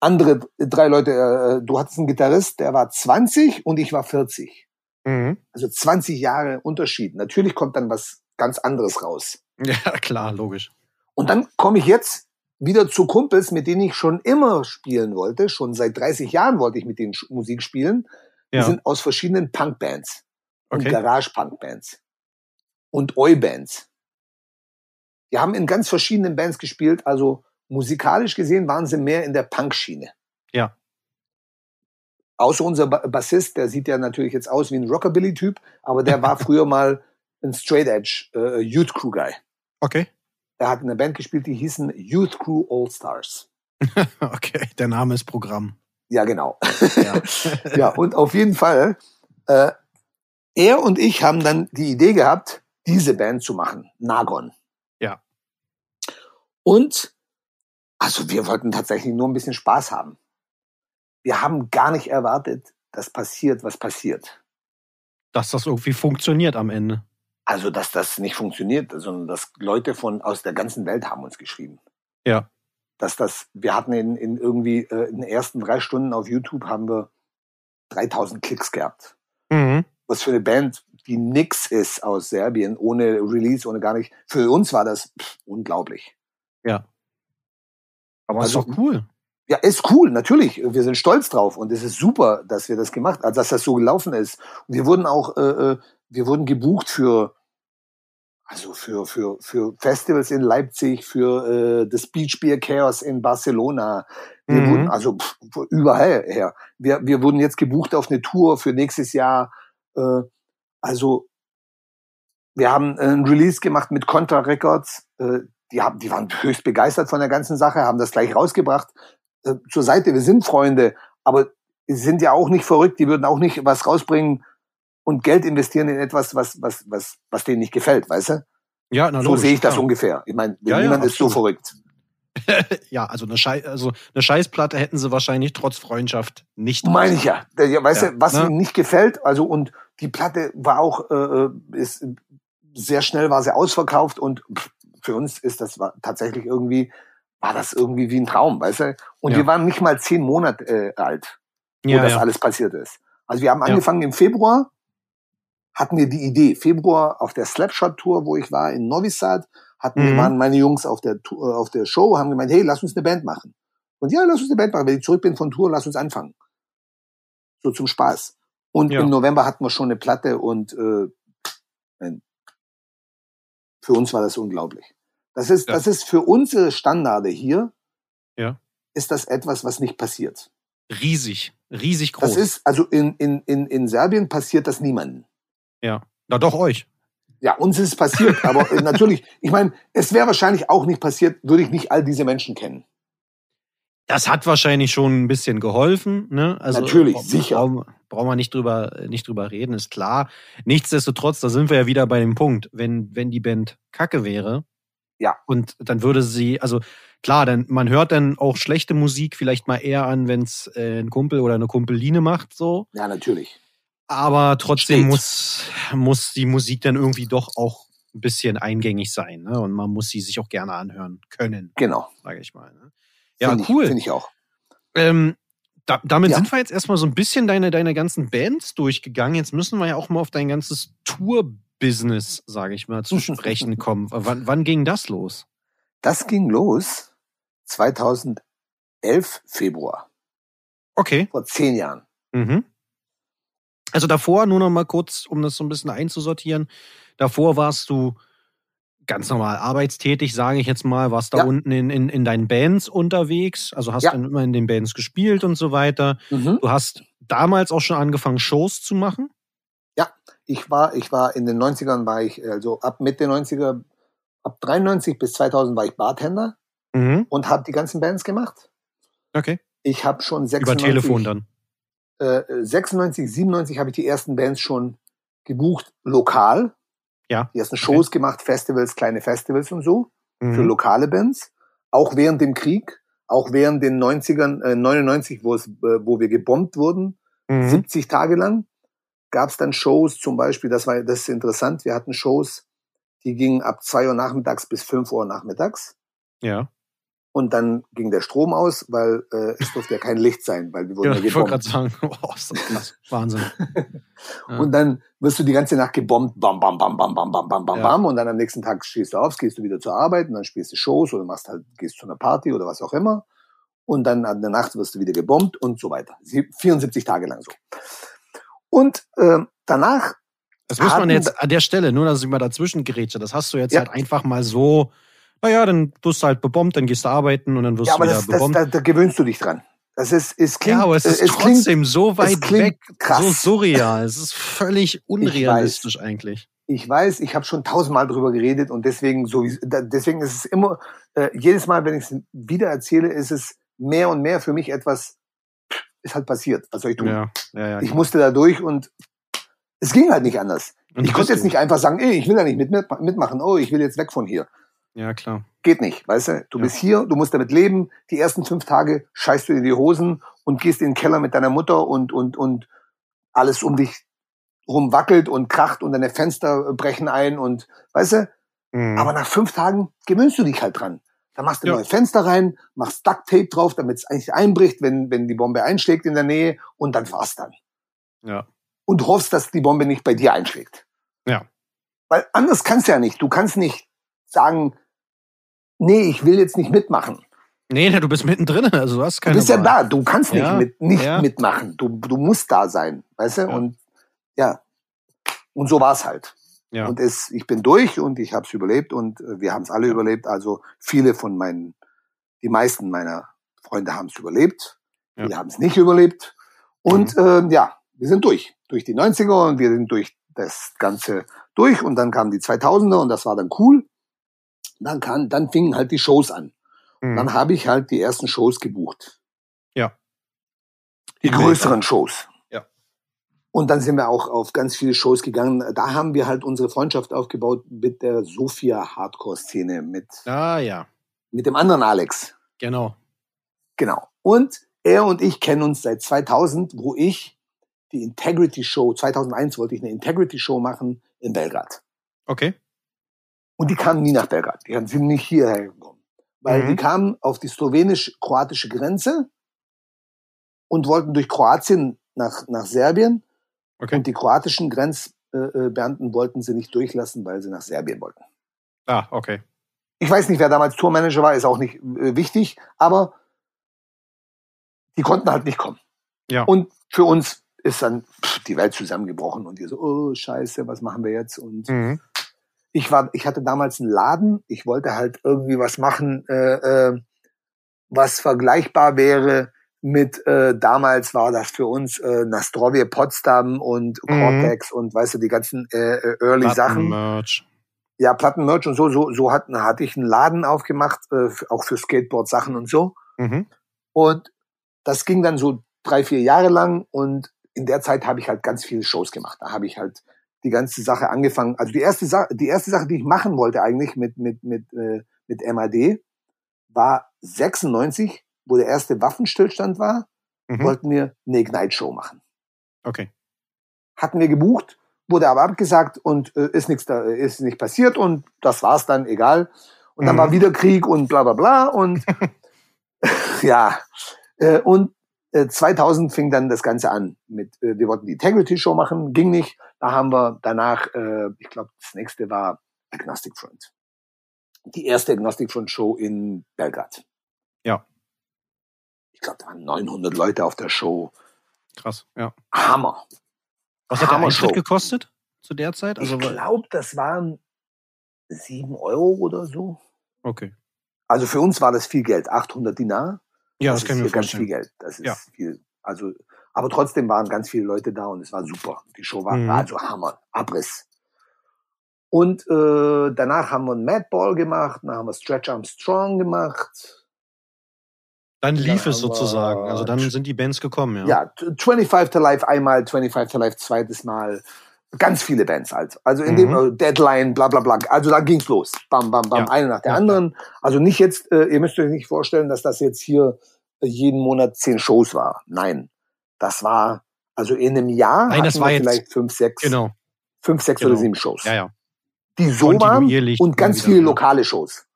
andere drei Leute. Äh, du hattest einen Gitarrist, der war 20 und ich war 40. Mhm. Also 20 Jahre Unterschied. Natürlich kommt dann was ganz anderes raus. Ja, klar, logisch. Und dann komme ich jetzt wieder zu Kumpels, mit denen ich schon immer spielen wollte. Schon seit 30 Jahren wollte ich mit denen Musik spielen. Die ja. sind aus verschiedenen Punkbands und Garage-Punk-Bands und Oi-Bands. Die haben in ganz verschiedenen Bands gespielt, also musikalisch gesehen waren sie mehr in der Punk-Schiene. Ja. Außer unser Bassist, der sieht ja natürlich jetzt aus wie ein Rockabilly-Typ, aber der war früher mal ein Straight Edge äh, Youth Crew Guy. Okay. Er hat in einer Band gespielt, die hießen Youth Crew All Stars. okay, der Name ist Programm. Ja, genau. Ja, ja und auf jeden Fall, äh, er und ich haben dann die Idee gehabt, diese Band zu machen, Nagon. Ja. Und, also wir wollten tatsächlich nur ein bisschen Spaß haben. Wir haben gar nicht erwartet, dass passiert, was passiert. Dass das irgendwie funktioniert am Ende. Also, dass das nicht funktioniert, sondern dass Leute von aus der ganzen Welt haben uns geschrieben. Ja dass das, wir hatten in, in irgendwie äh, in den ersten drei Stunden auf YouTube haben wir 3000 Klicks gehabt. Mhm. Was für eine Band, die nix ist aus Serbien, ohne Release, ohne gar nicht. Für uns war das pff, unglaublich. Ja. Aber also, ist doch cool. Ja, ist cool, natürlich. Wir sind stolz drauf und es ist super, dass wir das gemacht, also dass das so gelaufen ist. Und wir wurden auch, äh, äh wir wurden gebucht für Also für, für, für Festivals in Leipzig, für äh, das Beach Beer Chaos in Barcelona. Wir Mhm. wurden, also pff, überall her. Wir, wir wurden jetzt gebucht auf eine Tour für nächstes Jahr. Äh, also wir haben ein Release gemacht mit Contra Records. Äh, die, haben, die waren höchst begeistert von der ganzen Sache, haben das gleich rausgebracht. Äh, zur Seite, wir sind Freunde, aber sind ja auch nicht verrückt, die würden auch nicht was rausbringen und Geld investieren in etwas, was, was, was, was denen nicht gefällt, weißt du? Ja, na, so logisch, sehe ich das klar. ungefähr. Ich meine, Ja, ja, niemand ist so verrückt. ja, also eine, Schei also eine Scheißplatte hätten sie wahrscheinlich trotz Freundschaft nicht. Meine ich ja. Ja weißt Ja, du, was ne? ihm nicht gefällt, also und die Platte war auch, äh, ist, sehr schnell war sie ausverkauft und pff, für uns ist das war tatsächlich irgendwie, war das irgendwie wie ein Traum, weißt du? Und Ja. wir waren nicht mal zehn Monate äh, alt, wo Ja, das ja. alles passiert ist. Also wir haben Ja. angefangen im Februar, hatten wir die Idee, Februar auf der Slapshot-Tour, wo ich war in Novi Sad, hatten wir, Mhm. waren meine Jungs auf der, Tour- äh, auf der Show, haben gemeint, hey, lass uns eine Band machen. Und ja, lass uns eine Band machen. Wenn ich zurück bin von Tour, lass uns anfangen. So zum Spaß. Und Ja. im November hatten wir schon eine Platte und äh, für uns war das unglaublich. Das ist, Ja. das ist für unsere Standarde hier, Ja. ist das etwas, was nicht passiert. Riesig, riesig groß. Das ist, also in, in, in, in Serbien passiert das niemandem. Ja. Na doch euch. Ja, uns ist es passiert, aber äh, natürlich, ich meine, es wäre wahrscheinlich auch nicht passiert, würde ich nicht all diese Menschen kennen. Das hat wahrscheinlich schon ein bisschen geholfen, ne? Also Natürlich, bra- sicher. Brauchen, brauchen wir nicht drüber, nicht drüber reden, ist klar. Nichtsdestotrotz, da sind wir ja wieder bei dem Punkt, wenn, wenn die Band Kacke wäre. Ja. Und dann würde sie, also klar, dann, man hört dann auch schlechte Musik vielleicht mal eher an, wenn es äh, ein Kumpel oder eine Kumpeline macht, so. Ja, natürlich. Aber trotzdem Steht. muss, muss die Musik dann irgendwie doch auch ein bisschen eingängig sein, ne? Und man muss sie sich auch gerne anhören können, Genau. sage ich mal. Ne? Ja, Find cool. Finde ich auch. Ähm, da, damit Ja. sind wir jetzt erstmal so ein bisschen deine, deine ganzen Bands durchgegangen. Jetzt müssen wir ja auch mal auf dein ganzes Tour-Business, sage ich mal, zu sprechen kommen. wann, wann ging das los? Das ging los 2011 Februar, Okay. vor zehn Jahren. Mhm. Also davor, nur noch mal kurz, um das so ein bisschen einzusortieren. Davor warst du ganz normal arbeitstätig, sage ich jetzt mal, warst da Ja. unten in, in, in deinen Bands unterwegs, also hast Ja. dann immer in den Bands gespielt und so weiter. Mhm. Du hast damals auch schon angefangen, Shows zu machen. Ich war, ich war in den 90ern war ich, also ab Mitte 90er, ab 93 bis 2000 war ich Bartender Mhm. und habe die ganzen Bands gemacht. Okay. Ich habe schon Über 96, Telefon dann. Äh, 96, 97 habe ich die ersten Bands schon gebucht, lokal. Ja. Die ersten Shows gemacht, Festivals, kleine Festivals und so. für Mhm. lokale Bands, auch während dem Krieg, auch während den 90ern, äh, 99, wo es, äh, wo wir gebombt wurden, Mhm. 70 Tage lang, gab es dann Shows, zum Beispiel, das war, das ist interessant, wir hatten Shows, die gingen ab 2 Uhr nachmittags bis 5 Uhr nachmittags Ja. Und dann ging der Strom aus, weil äh, es durfte ja kein Licht sein, weil wir wurden ja ja, ich wollte gebombt. gerade sagen, oh, ist das krass. Wahnsinn. Ja. Und dann wirst du die ganze Nacht gebombt, bam, bam, bam, bam, bam, bam, bam, bam, Ja. bam. Und dann am nächsten Tag stehst du auf, gehst du wieder zur Arbeit und dann spielst du Shows oder machst halt, gehst zu einer Party oder was auch immer. Und dann an der Nacht wirst du wieder gebombt und so weiter. Sie- 74 Tage lang so. Und ähm, danach, Das muss man jetzt an der Stelle, nur dass ich mal dazwischen gerätsche, das hast du jetzt halt einfach mal so, naja, dann wirst du halt gebombt, dann gehst du arbeiten und dann wirst ja, du wieder das, das, bebombt. da, da gewöhnst du dich dran. Das ist, es klingt, ja, aber es äh, ist klingt, trotzdem so weit klingt weg, krass. so surreal. Es ist völlig unrealistisch eigentlich. ich weiß, ich habe schon tausendmal drüber geredet und deswegen so, deswegen ist es immer äh, jedes Mal, wenn ich es wieder erzähle, ist es mehr und mehr für mich etwas ist halt passiert. Was soll ich tun? Ja, ja, ja. Ich musste da durch und es ging halt nicht anders. Und ich konnte jetzt du. nicht einfach sagen, ey, ich will da nicht mit, mitmachen, oh, ich will jetzt weg von hier. Ja, klar. Geht nicht, weißt du? Du Ja. bist hier, du musst damit leben. Die ersten fünf Tage scheißt du in die Hosen und gehst in den Keller mit deiner Mutter und, und, und alles um dich rum wackelt und kracht und deine Fenster brechen ein und, weißt du? Mhm. Aber nach fünf Tagen gewöhnst du dich halt dran. Da machst du Ja. neue Fenster rein, machst Duct Tape drauf, damit es eigentlich einbricht, wenn, wenn die Bombe einschlägt in der Nähe und dann war's dann. ja. Und hoffst, dass die Bombe nicht bei dir einschlägt. Ja. Weil anders kannst du ja nicht. Du kannst nicht sagen, nee, ich will jetzt nicht mitmachen. Nee, nee, du bist mittendrin, also du hast Du keine bist ja Wahl. da, du kannst nicht, Ja, mit, nicht ja. mitmachen. Du, du musst da sein, weißt du? Ja. Und ja, und so war's halt. Ja. Und es, ich bin durch und ich habe es überlebt und äh, wir haben es alle überlebt. Also viele von meinen, die meisten meiner Freunde haben es überlebt. Ja. Viele haben es nicht überlebt. Und ähm, ja, wir sind durch. Durch die 90er und wir sind durch das Ganze durch. Und dann kamen die 2000er und das war dann cool. Dann, kann, dann fingen halt die Shows an. Mhm. Dann habe ich halt die ersten Shows gebucht. Ja. Die größeren Shows. Ja. Und dann sind wir auch auf ganz viele Shows gegangen. Da haben wir halt unsere Freundschaft aufgebaut mit der Sophia Hardcore-Szene, mit, Ah ja, mit dem anderen Alex. genau. Genau. Und er und ich kennen uns seit 2000, wo ich die Integrity Show, 2001 wollte ich eine Integrity Show machen in Belgrad. Okay. Und die kamen nie nach Belgrad. Die sind nicht hierher gekommen. Weil Mhm. die kamen auf die slowenisch-kroatische Grenze und wollten durch Kroatien nach, nach Serbien. Okay. Und die kroatischen Grenzbeamten wollten sie nicht durchlassen, weil sie nach Serbien wollten. Ah, okay. Ich weiß nicht, wer damals Tourmanager war, ist auch nicht äh, wichtig, aber die konnten halt nicht kommen. Ja. Und für uns ist dann pff, die Welt zusammengebrochen und wir so, oh Scheiße, was machen wir jetzt? Und Mhm. Ich war, ich hatte damals einen Laden, ich wollte halt irgendwie was machen, äh, äh, was vergleichbar wäre mit, äh, damals war das für uns äh, Nastrovje Potsdam und Mhm. Cortex und weißt du, die ganzen äh, äh, Early Sachen. Plattenmerch. Ja, Plattenmerch und so, so, so hatten, hatte ich einen Laden aufgemacht, äh, auch für Skateboard-Sachen und so. Mhm. Und das ging dann so drei, vier Jahre lang und in der Zeit habe ich halt ganz viele Shows gemacht. Da habe ich halt die ganze Sache angefangen. Also die erste Sache, die erste Sache, die ich machen wollte eigentlich mit mit mit äh, mit MAD, war 96, wo der erste Waffenstillstand war, Mhm. wollten wir eine Ignite Show machen. Okay. Hatten wir gebucht, wurde aber abgesagt und äh, ist nichts da, ist nicht passiert und das war's dann, egal. Und dann Mhm. war wieder Krieg und bla bla bla und ja äh, und äh, 2000 fing dann das Ganze an mit äh, wir wollten die Integrity Show machen, ging nicht. Da haben wir danach, äh, ich glaube, das nächste war Agnostic Front. Die erste Agnostic Front Show in Belgrad. Ja. Ich glaube, da waren 900 Leute auf der Show. Krass. Ja. Hammer. Was hat der Hammer Eintritt Show. gekostet zu der Zeit? Also, ich glaube, das waren sieben Euro oder so. okay. Also für uns war das viel Geld, 800 Dinar. Ja, das das, kann ist ich mir hier ganz viel vorstellen. Geld. Das ist Ja. viel. Also, aber trotzdem waren ganz viele Leute da und es war super. Die Show war Mhm. also Hammer, Abriss. Und äh, danach haben wir einen Madball gemacht, dann haben wir Stretch Arm Strong gemacht. Dann lief Dann es sozusagen. Also dann sind die Bands gekommen, ja. Ja, t- 25 to Life einmal, 25 to Life zweites Mal. Ganz viele Bands halt. Also in dem Mhm. äh, Deadline, bla bla bla. Also da ging's los. Bam, bam, bam, Ja. eine nach der Ja, anderen. Also nicht jetzt, äh, ihr müsst euch nicht vorstellen, dass das jetzt hier äh, jeden Monat zehn Shows war. Nein. Das war, also in einem Jahr Nein, das war wir jetzt- vielleicht fünf, sechs, Genau. fünf, sechs Genau. oder sieben Shows. Ja, ja. Die so waren und ganz viele lokale Shows.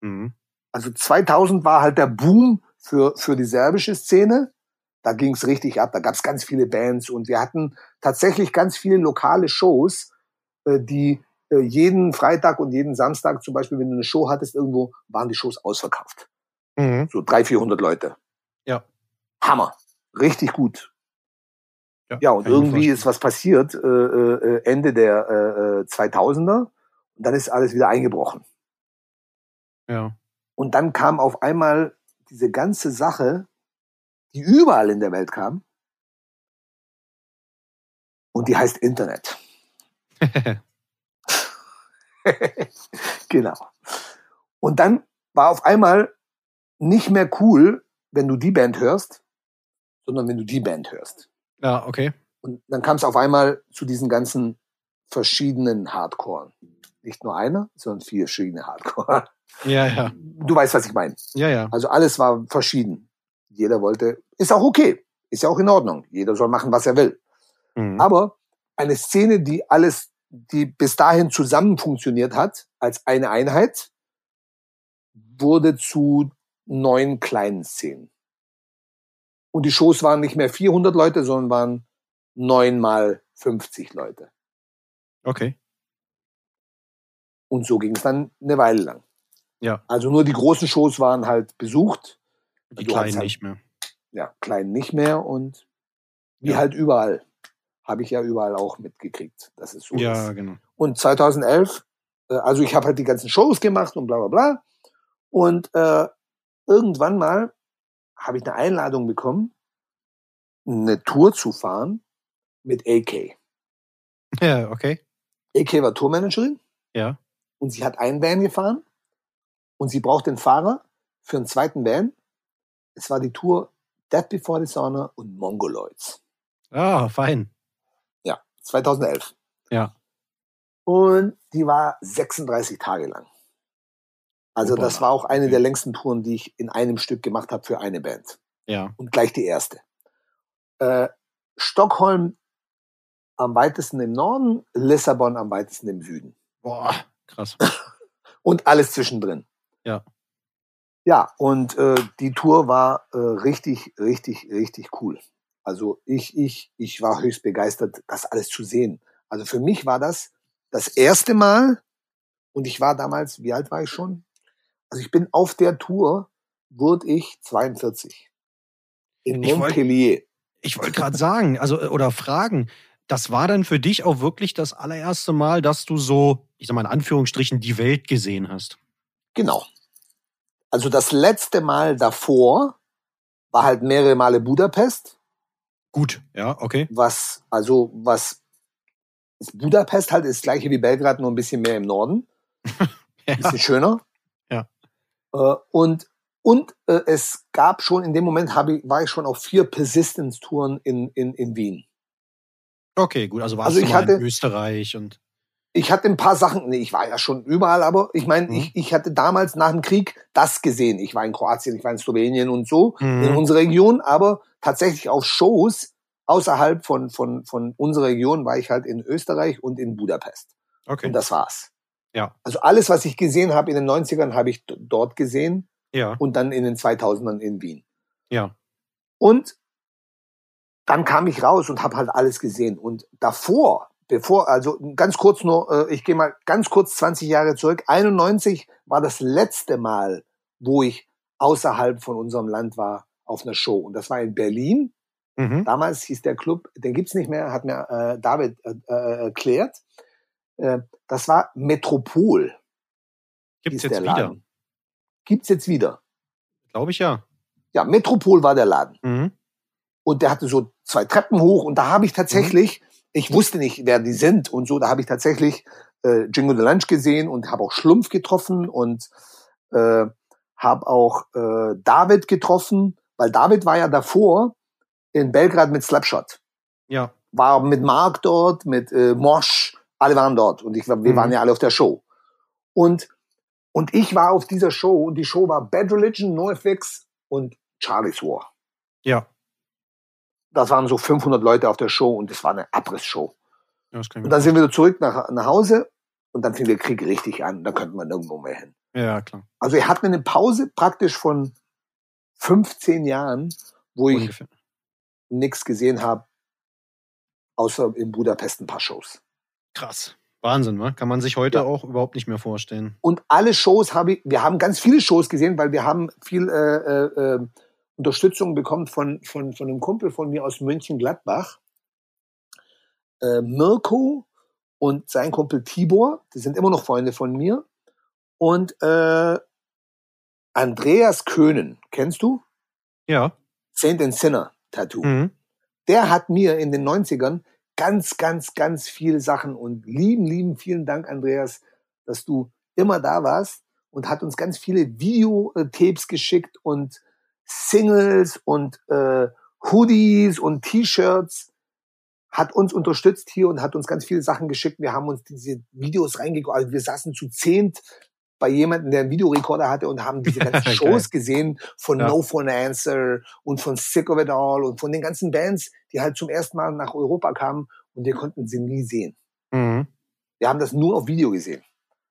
Mhm. Also 2000 war halt der Boom für, für die serbische Szene. Da ging's richtig ab. Da gab's ganz viele Bands und wir hatten tatsächlich ganz viele lokale Shows, äh, die äh, jeden Freitag und jeden Samstag zum Beispiel, wenn du eine Show hattest irgendwo, waren die Shows ausverkauft. Mhm. So 300, 400 Leute. Ja. Hammer. Richtig gut. Ja, Ja, und irgendwie ist was passiert äh, äh, Ende der äh, äh, 2000er und dann ist alles wieder eingebrochen. Ja. Und dann kam auf einmal diese ganze Sache, die überall in der Welt kam. Und die heißt Internet. genau. Und dann war auf einmal nicht mehr cool, wenn du die Band hörst, sondern wenn du die Band hörst. ja, okay. Und dann kam es auf einmal zu diesen ganzen verschiedenen Hardcore. Nicht nur einer, sondern vier verschiedene Hardcore. Ja, ja. Du weißt, was ich meine. Ja, ja. Also alles war verschieden. Jeder wollte, ist auch okay, ist ja auch in Ordnung. Jeder soll machen, was er will. Mhm. Aber eine Szene, die alles, die bis dahin zusammen funktioniert hat, als eine Einheit, wurde zu neun kleinen Szenen. Und die Shows waren nicht mehr 400 Leute, sondern waren neun mal 50 Leute. Okay. Und so ging es dann eine Weile lang. Ja. Also nur die großen Shows waren halt besucht Die Du Kleinen halt- nicht mehr. ja, klein nicht mehr und wie Ja. halt überall. Habe ich ja überall auch mitgekriegt, dass es so Ja, ist. genau. und 2011, äh, also ich habe halt die ganzen Shows gemacht und bla bla bla. Und äh, irgendwann mal habe ich eine Einladung bekommen, eine Tour zu fahren mit AK. Ja, okay. AK war Tourmanagerin Ja. und sie hat einen Van gefahren und sie braucht den Fahrer für einen zweiten Van. Es war die Tour Death Before Dishonor und Mongoloids. Ah, fein. Ja, 2011. Ja. Und die war 36 Tage lang. Also Opa. das war auch eine Okay. der längsten Touren, die ich in einem Stück gemacht habe für eine Band. Ja. Und gleich die erste. Äh, Stockholm am weitesten im Norden, Lissabon am weitesten im Süden. Boah, krass. und alles zwischendrin. Ja. Ja, und äh, die Tour war äh, richtig, richtig, richtig cool. Also ich, ich, ich war höchst begeistert, das alles zu sehen. Also für mich war das das erste Mal und ich war damals, wie alt war ich schon? Also ich bin auf der Tour, wurde ich 42. In wollt- Montpellier. Ich wollte gerade sagen, also äh, oder fragen, das war dann für dich auch wirklich das allererste Mal, dass du so, ich sag mal in Anführungsstrichen, die Welt gesehen hast. Genau. Also das letzte Mal davor war halt mehrere Male Budapest. Gut, ja, okay. was, also was ist Budapest halt ist das gleiche wie Belgrad, nur ein bisschen mehr im Norden, Ja. bisschen schöner. Ja. Äh, und und äh, es gab schon, in dem Moment ich, war ich schon auf vier Persistence-Touren in, in, in Wien. Okay, gut. Also warst Also du ich mal hatte- in Österreich und Ich hatte ein paar Sachen, nee, ich war ja schon überall, aber ich meine, Mhm. ich, ich hatte damals nach dem Krieg das gesehen. Ich war in Kroatien, ich war in Slowenien und so, in Mhm. unserer Region, aber tatsächlich auf Shows außerhalb von, von, von unserer Region war ich halt in Österreich und in Budapest. okay. Und das war's. Ja. Also alles, was ich gesehen habe in den 90ern, habe ich dort gesehen ja, und dann in den 2000ern in Wien. ja. Und dann kam ich raus und habe halt alles gesehen. Und davor, bevor, also ganz kurz nur, äh, ich gehe mal ganz kurz 20 Jahre zurück. 91 war das letzte Mal, wo ich außerhalb von unserem Land war auf einer Show. Und das war in Berlin. Mhm. Damals hieß der Club, den gibt's nicht mehr, hat mir äh, David äh, äh, erklärt. Äh, das war Metropol. Gibt's hieß jetzt der wieder. Laden. Gibt's jetzt wieder. Glaube ich ja. Ja, Metropol war der Laden. Mhm. Und der hatte so zwei Treppen hoch und da habe ich tatsächlich, ich wusste nicht, wer die sind und so, da habe ich tatsächlich äh, Jingo the Lunch gesehen und habe auch Schlumpf getroffen und äh, habe auch äh, David getroffen, weil David war ja davor in Belgrad mit Slapshot. Ja. War mit Mark dort, mit äh, Mosch, alle waren dort und ich, war- wir Mhm. waren ja alle auf der Show. Und, und ich war auf dieser Show und die Show war Bad Religion, NoFX und Charlie's War. Ja. Das waren so 500 Leute auf der Show und es war eine Abrissshow. Ja, das ich Und dann sind wir zurück nach, nach Hause und dann fing der Krieg richtig an. Da könnten wir nirgendwo mehr hin. Ja, klar. Also er hat eine Pause praktisch von 15 Jahren, wo ich Ungefähr. nichts gesehen habe, außer in Budapest ein paar Shows. Krass. Wahnsinn, ne? Kann man sich heute Ja. auch überhaupt nicht mehr vorstellen. Und alle Shows habe ich, wir haben ganz viele Shows gesehen, weil wir haben viel äh, äh, äh, Unterstützung bekommen von, von, von einem Kumpel von mir aus München-Gladbach. Äh, Mirko und sein Kumpel Tibor, die sind immer noch Freunde von mir. Und äh, Andreas Köhnen, kennst du? Ja. Saint and Sinner Tattoo. Mhm. Der hat mir in den 90ern ganz, ganz, ganz viele Sachen und lieben, lieben, vielen Dank, Andreas, dass du immer da warst und hat uns ganz viele Videotapes geschickt und Singles und äh, Hoodies und T-Shirts, hat uns unterstützt hier und hat uns ganz viele Sachen geschickt. Wir haben uns diese Videos reingeguckt. Also wir saßen zu zehnt bei jemandem, der einen Videorekorder hatte und haben diese ganzen. Shows gesehen von Ja. No for an Answer und von Sick of It All und von den ganzen Bands, die halt zum ersten Mal nach Europa kamen und wir konnten sie nie sehen. Mhm. Wir haben das nur auf Video gesehen.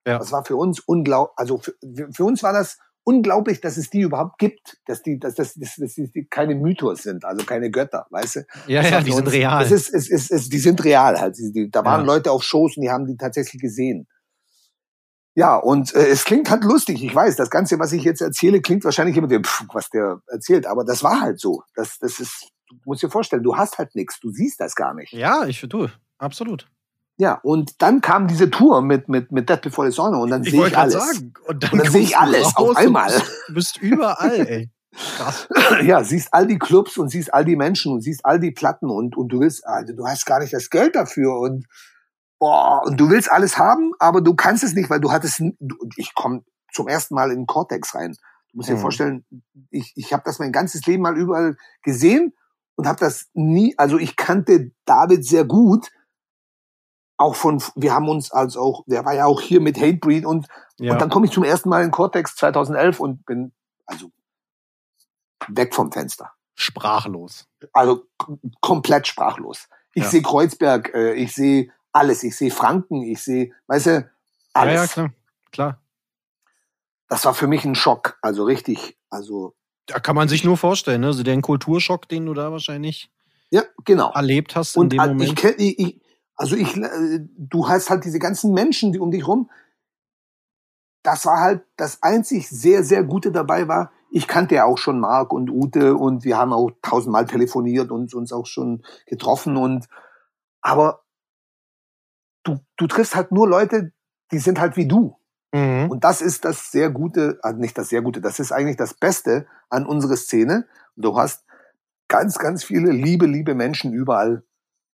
Ja. Das war für uns unglaublich, also für für uns war das unglaublich, dass es die überhaupt gibt, dass die, dass, dass, dass, dass die keine Mythos sind, also keine Götter, weißt du? Ja, Das ja, die für sind uns- real. Es ist, es ist, es, die sind real halt. Die, die, da waren Ja. Leute auf Shows und die haben die tatsächlich gesehen. Ja, und äh, es klingt halt lustig. Ich weiß, das Ganze, was ich jetzt erzähle, klingt wahrscheinlich immer dem, pff, was der erzählt, aber das war halt so. Das, das ist, du musst dir vorstellen, du hast halt nichts, du siehst das gar nicht. ja, ich du, absolut. Ja, und dann kam diese Tour mit, mit, mit Dead Before the Sonne und dann sehe ich alles. sagen. Und dann, Und dann sehe ich alles auf einmal. Du bist überall, ey. Krass. ja, siehst all die Clubs und siehst all die Menschen und siehst all die Platten und, und du willst, also du hast gar nicht das Geld dafür und, boah, und du willst alles haben, aber du kannst es nicht, weil du hattest, ich komme zum ersten Mal in den Cortex rein. Du musst dir Mhm. vorstellen, ich, ich habe das mein ganzes Leben mal überall gesehen und habe das nie, also ich kannte David sehr gut, auch von, wir haben uns als auch, der war ja auch hier mit Hatebreed und Ja. und dann komme ich zum ersten Mal in Cortex 2011 und bin also weg vom Fenster. Sprachlos. Also komplett sprachlos. Ich Ja. sehe Kreuzberg, äh, ich sehe alles, ich sehe Franken, ich sehe, weißt du, alles. Ja, ja, klar. Klar. Das war für mich ein Schock, also richtig, also Da kann man sich nur vorstellen, ne? Also den Kulturschock, den du da wahrscheinlich ja, genau. erlebt hast in Und dem al- ich Moment. ich, ich, also ich, äh, du hast halt diese ganzen Menschen, die um dich rum. Das war halt das einzig sehr, sehr Gute dabei war. Ich kannte ja auch schon Marc und Ute und wir haben auch tausendmal telefoniert und uns auch schon getroffen und, aber du, du triffst halt nur Leute, die sind halt wie du. Mhm. Und das ist das sehr Gute, also nicht das sehr Gute, das ist eigentlich das Beste an unserer Szene. Du hast ganz, ganz viele liebe, liebe Menschen überall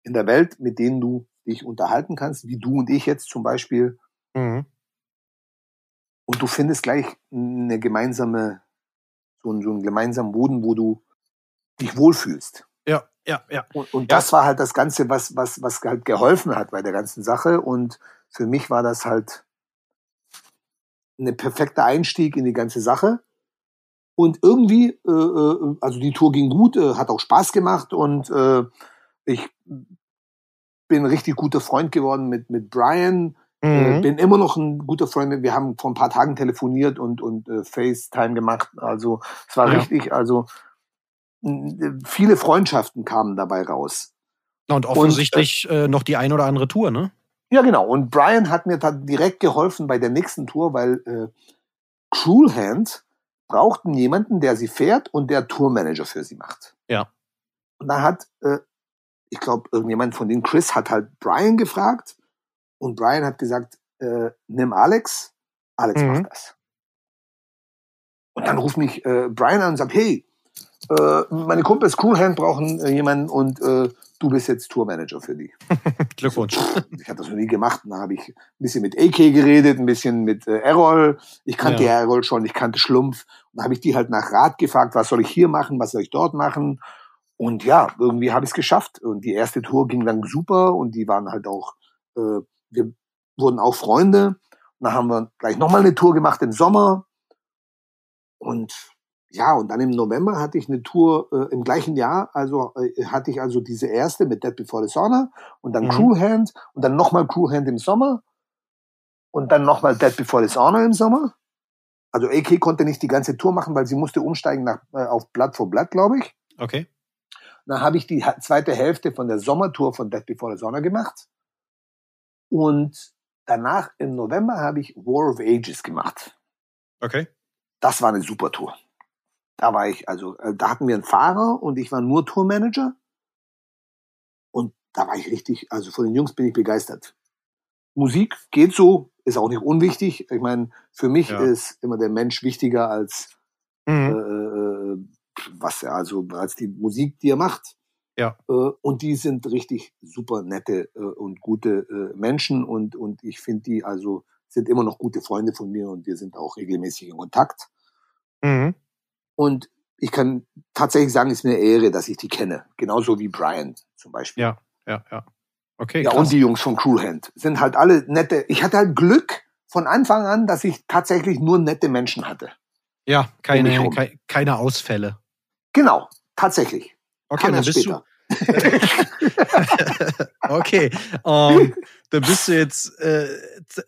in der Welt, mit denen du dich unterhalten kannst, wie du und ich jetzt zum Beispiel. Mhm. Und du findest gleich eine gemeinsame, so einen, so einen gemeinsamen Boden, wo du dich wohlfühlst. Ja, ja, ja. Und, und Ja. das war halt das Ganze, was, was, was halt geholfen hat bei der ganzen Sache. Und für mich war das halt ein perfekter Einstieg in die ganze Sache. Und irgendwie, äh, äh, also die Tour ging gut, äh, hat auch Spaß gemacht und äh, ich bin richtig guter Freund geworden mit, mit Brian. Äh, Mhm. bin immer noch ein guter Freund. Wir haben vor ein paar Tagen telefoniert und, und äh, FaceTime gemacht. Also es war Ja. richtig, also m, viele Freundschaften kamen dabei raus. Und offensichtlich äh, noch die ein oder andere Tour, ne? Ja, genau. Und Brian hat mir dann direkt geholfen bei der nächsten Tour, weil äh, Cruel Hand brauchten jemanden, der sie fährt und der Tourmanager für sie macht. Ja. Und dann hat, äh, ich glaube, irgendjemand von den Chris hat halt Brian gefragt und Brian hat gesagt, äh, nimm Alex, Alex Mhm. macht das. Und dann ruft mich äh, Brian an und sagt, hey, äh, meine Kumpels Cruel Hand brauchen äh, jemanden und äh, du bist jetzt Tourmanager für die. Glückwunsch. Ich habe das noch nie gemacht. Da habe ich ein bisschen mit AK geredet, ein bisschen mit äh, Errol. Ich kannte Ja. Errol schon, ich kannte Schlumpf. Und da habe ich die halt nach Rat gefragt, was soll ich hier machen, was soll ich dort machen. Und ja, irgendwie habe ich es geschafft. Und die erste Tour ging dann super und die waren halt auch, äh, wir wurden auch Freunde. Und dann haben wir gleich nochmal eine Tour gemacht im Sommer. Und ja, und dann im November hatte ich eine Tour äh, im gleichen Jahr, also äh, hatte ich also diese erste mit Dead Before the Sauna und dann Mhm. Cruel Hand und dann nochmal Cruel Hand im Sommer und dann nochmal Dead Before the Sauna im Sommer. Also AK konnte nicht die ganze Tour machen, weil sie musste umsteigen nach, äh, auf Blood for Blood, glaube ich. Okay. Dann habe ich die zweite Hälfte von der Sommertour von Dead Before the Sauna gemacht. Und danach im November habe ich War of Ages gemacht. Okay. Das war eine super Tour. Da war ich, also, äh, da hatten wir einen Fahrer und ich war nur Tourmanager. Und da war ich richtig, also von den Jungs bin ich begeistert. Musik geht so, ist auch nicht unwichtig. Ich meine, für mich Ja. ist immer der Mensch wichtiger als Mhm. äh, was er also als die Musik, die er macht. Ja. Äh, und die sind richtig super nette äh, und gute äh, Menschen und und ich finde die also sind immer noch gute Freunde von mir und wir sind auch regelmäßig in Kontakt. Mhm. Und ich kann tatsächlich sagen, es ist mir eine Ehre, dass ich die kenne. Genauso wie Brian zum Beispiel. Ja, ja, ja. Okay, ja krass. und die Jungs von Crewhand sind halt alle nette. Ich hatte halt Glück von Anfang an, dass ich tatsächlich nur nette Menschen hatte. ja, um keine, kei- keine Ausfälle. Genau, tatsächlich. Okay, dann bist du. okay, ähm, dann bist du jetzt äh,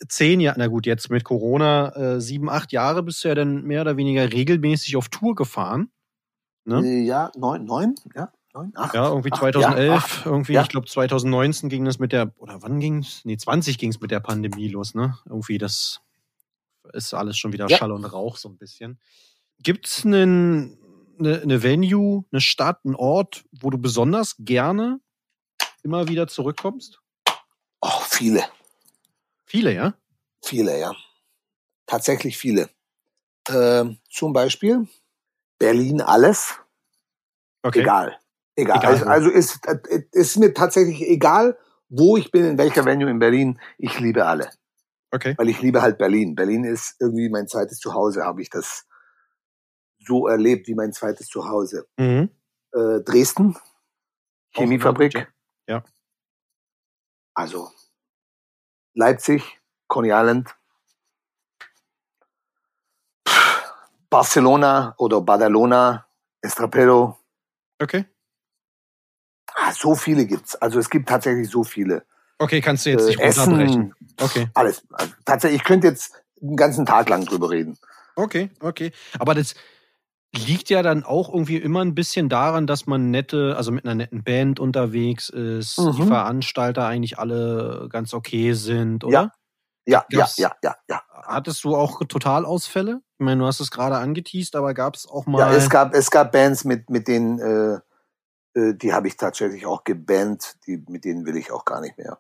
zehn Jahre, na gut, jetzt mit Corona äh, sieben, acht Jahre bist du ja dann mehr oder weniger regelmäßig auf Tour gefahren. Ne? Äh, Ja, neun, neun, ja, neun, acht. Ja, irgendwie acht, 2011, ja, acht. irgendwie, Ja. ich glaube 2019 ging das mit der, oder wann ging's? Nee, 20 ging's mit der Pandemie los, ne? Irgendwie, das ist alles schon wieder Ja. Schall und Rauch so ein bisschen. Gibt's einen, eine, eine Venue, eine Stadt, einen Ort, wo du besonders gerne immer wieder zurückkommst? Oh, viele. Viele, ja? Viele, ja. Tatsächlich viele. Ähm, zum Beispiel Berlin alles. Okay. Egal. Egal. Egal also, also ist, äh, ist mir tatsächlich egal, wo ich bin, in welcher Venue in Berlin. Ich liebe alle. Okay. Weil ich liebe halt Berlin. Berlin ist irgendwie mein zweites Zuhause, habe ich das so erlebt wie mein zweites Zuhause. Mhm. Äh, Dresden, Chemiefabrik. ja. Also Leipzig, Coney Island, Barcelona oder Badalona, Estrapero. Okay. Ah, so viele gibt's. Also es gibt tatsächlich so viele. Okay, kannst du jetzt Äh, nicht runterbrechen. Essen, Okay. alles. Also tatsächlich, ich könnte jetzt einen ganzen Tag lang drüber reden. Okay, okay. Aber das liegt ja dann auch irgendwie immer ein bisschen daran, dass man nette, also mit einer netten Band unterwegs ist, die Mhm. Veranstalter eigentlich alle ganz okay sind, oder? Ja, ja, Gab's- ja, ja, ja. Hattest du auch Totalausfälle? Ich meine, du hast es gerade angeteased, aber gab es auch mal. Ja, es gab, es gab Bands, mit, mit denen, äh, äh, die habe ich tatsächlich auch gebannt, die, mit denen will ich auch gar nicht mehr.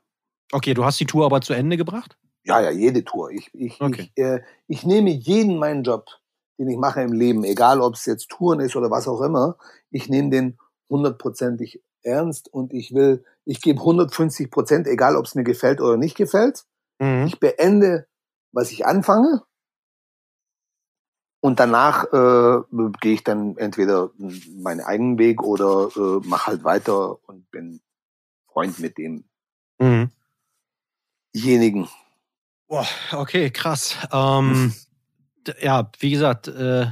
okay, du hast die Tour aber zu Ende gebracht? Ja, ja, jede Tour. Ich, ich, Okay. ich, äh, ich nehme jeden meinen Job, den ich mache im Leben, egal ob es jetzt Touren ist oder was auch immer, ich nehme den hundertprozentig ernst und ich will, ich gebe 150 Prozent, egal ob es mir gefällt oder nicht gefällt. Mhm. Ich beende, was ich anfange. Und danach äh, gehe ich dann entweder meinen eigenen Weg oder äh, mache halt weiter und bin Freund mit Mhm. demjenigen. Boah, okay, krass. Ähm, d- ja, wie gesagt, äh,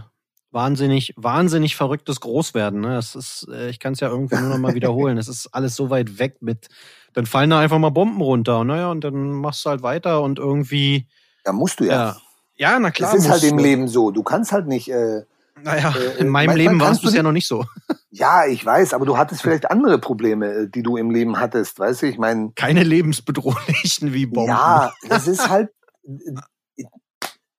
wahnsinnig, wahnsinnig verrücktes Großwerden. Ne? Das ist, äh, ich kann es ja irgendwie nur noch mal wiederholen. Es ist alles so weit weg mit, dann fallen da einfach mal Bomben runter. Und naja, und dann machst du halt weiter und irgendwie, Da musst du ja. ja, ja, na klar. das ist halt im du. Leben so. Du kannst halt nicht. Äh, Naja, äh, in meinem Leben war es bisher noch nicht so. ja, ich weiß, aber du hattest vielleicht andere Probleme, äh, die du im Leben hattest. Weißt du, ich meine, Keine lebensbedrohlichen wie Bomben. ja, das ist halt.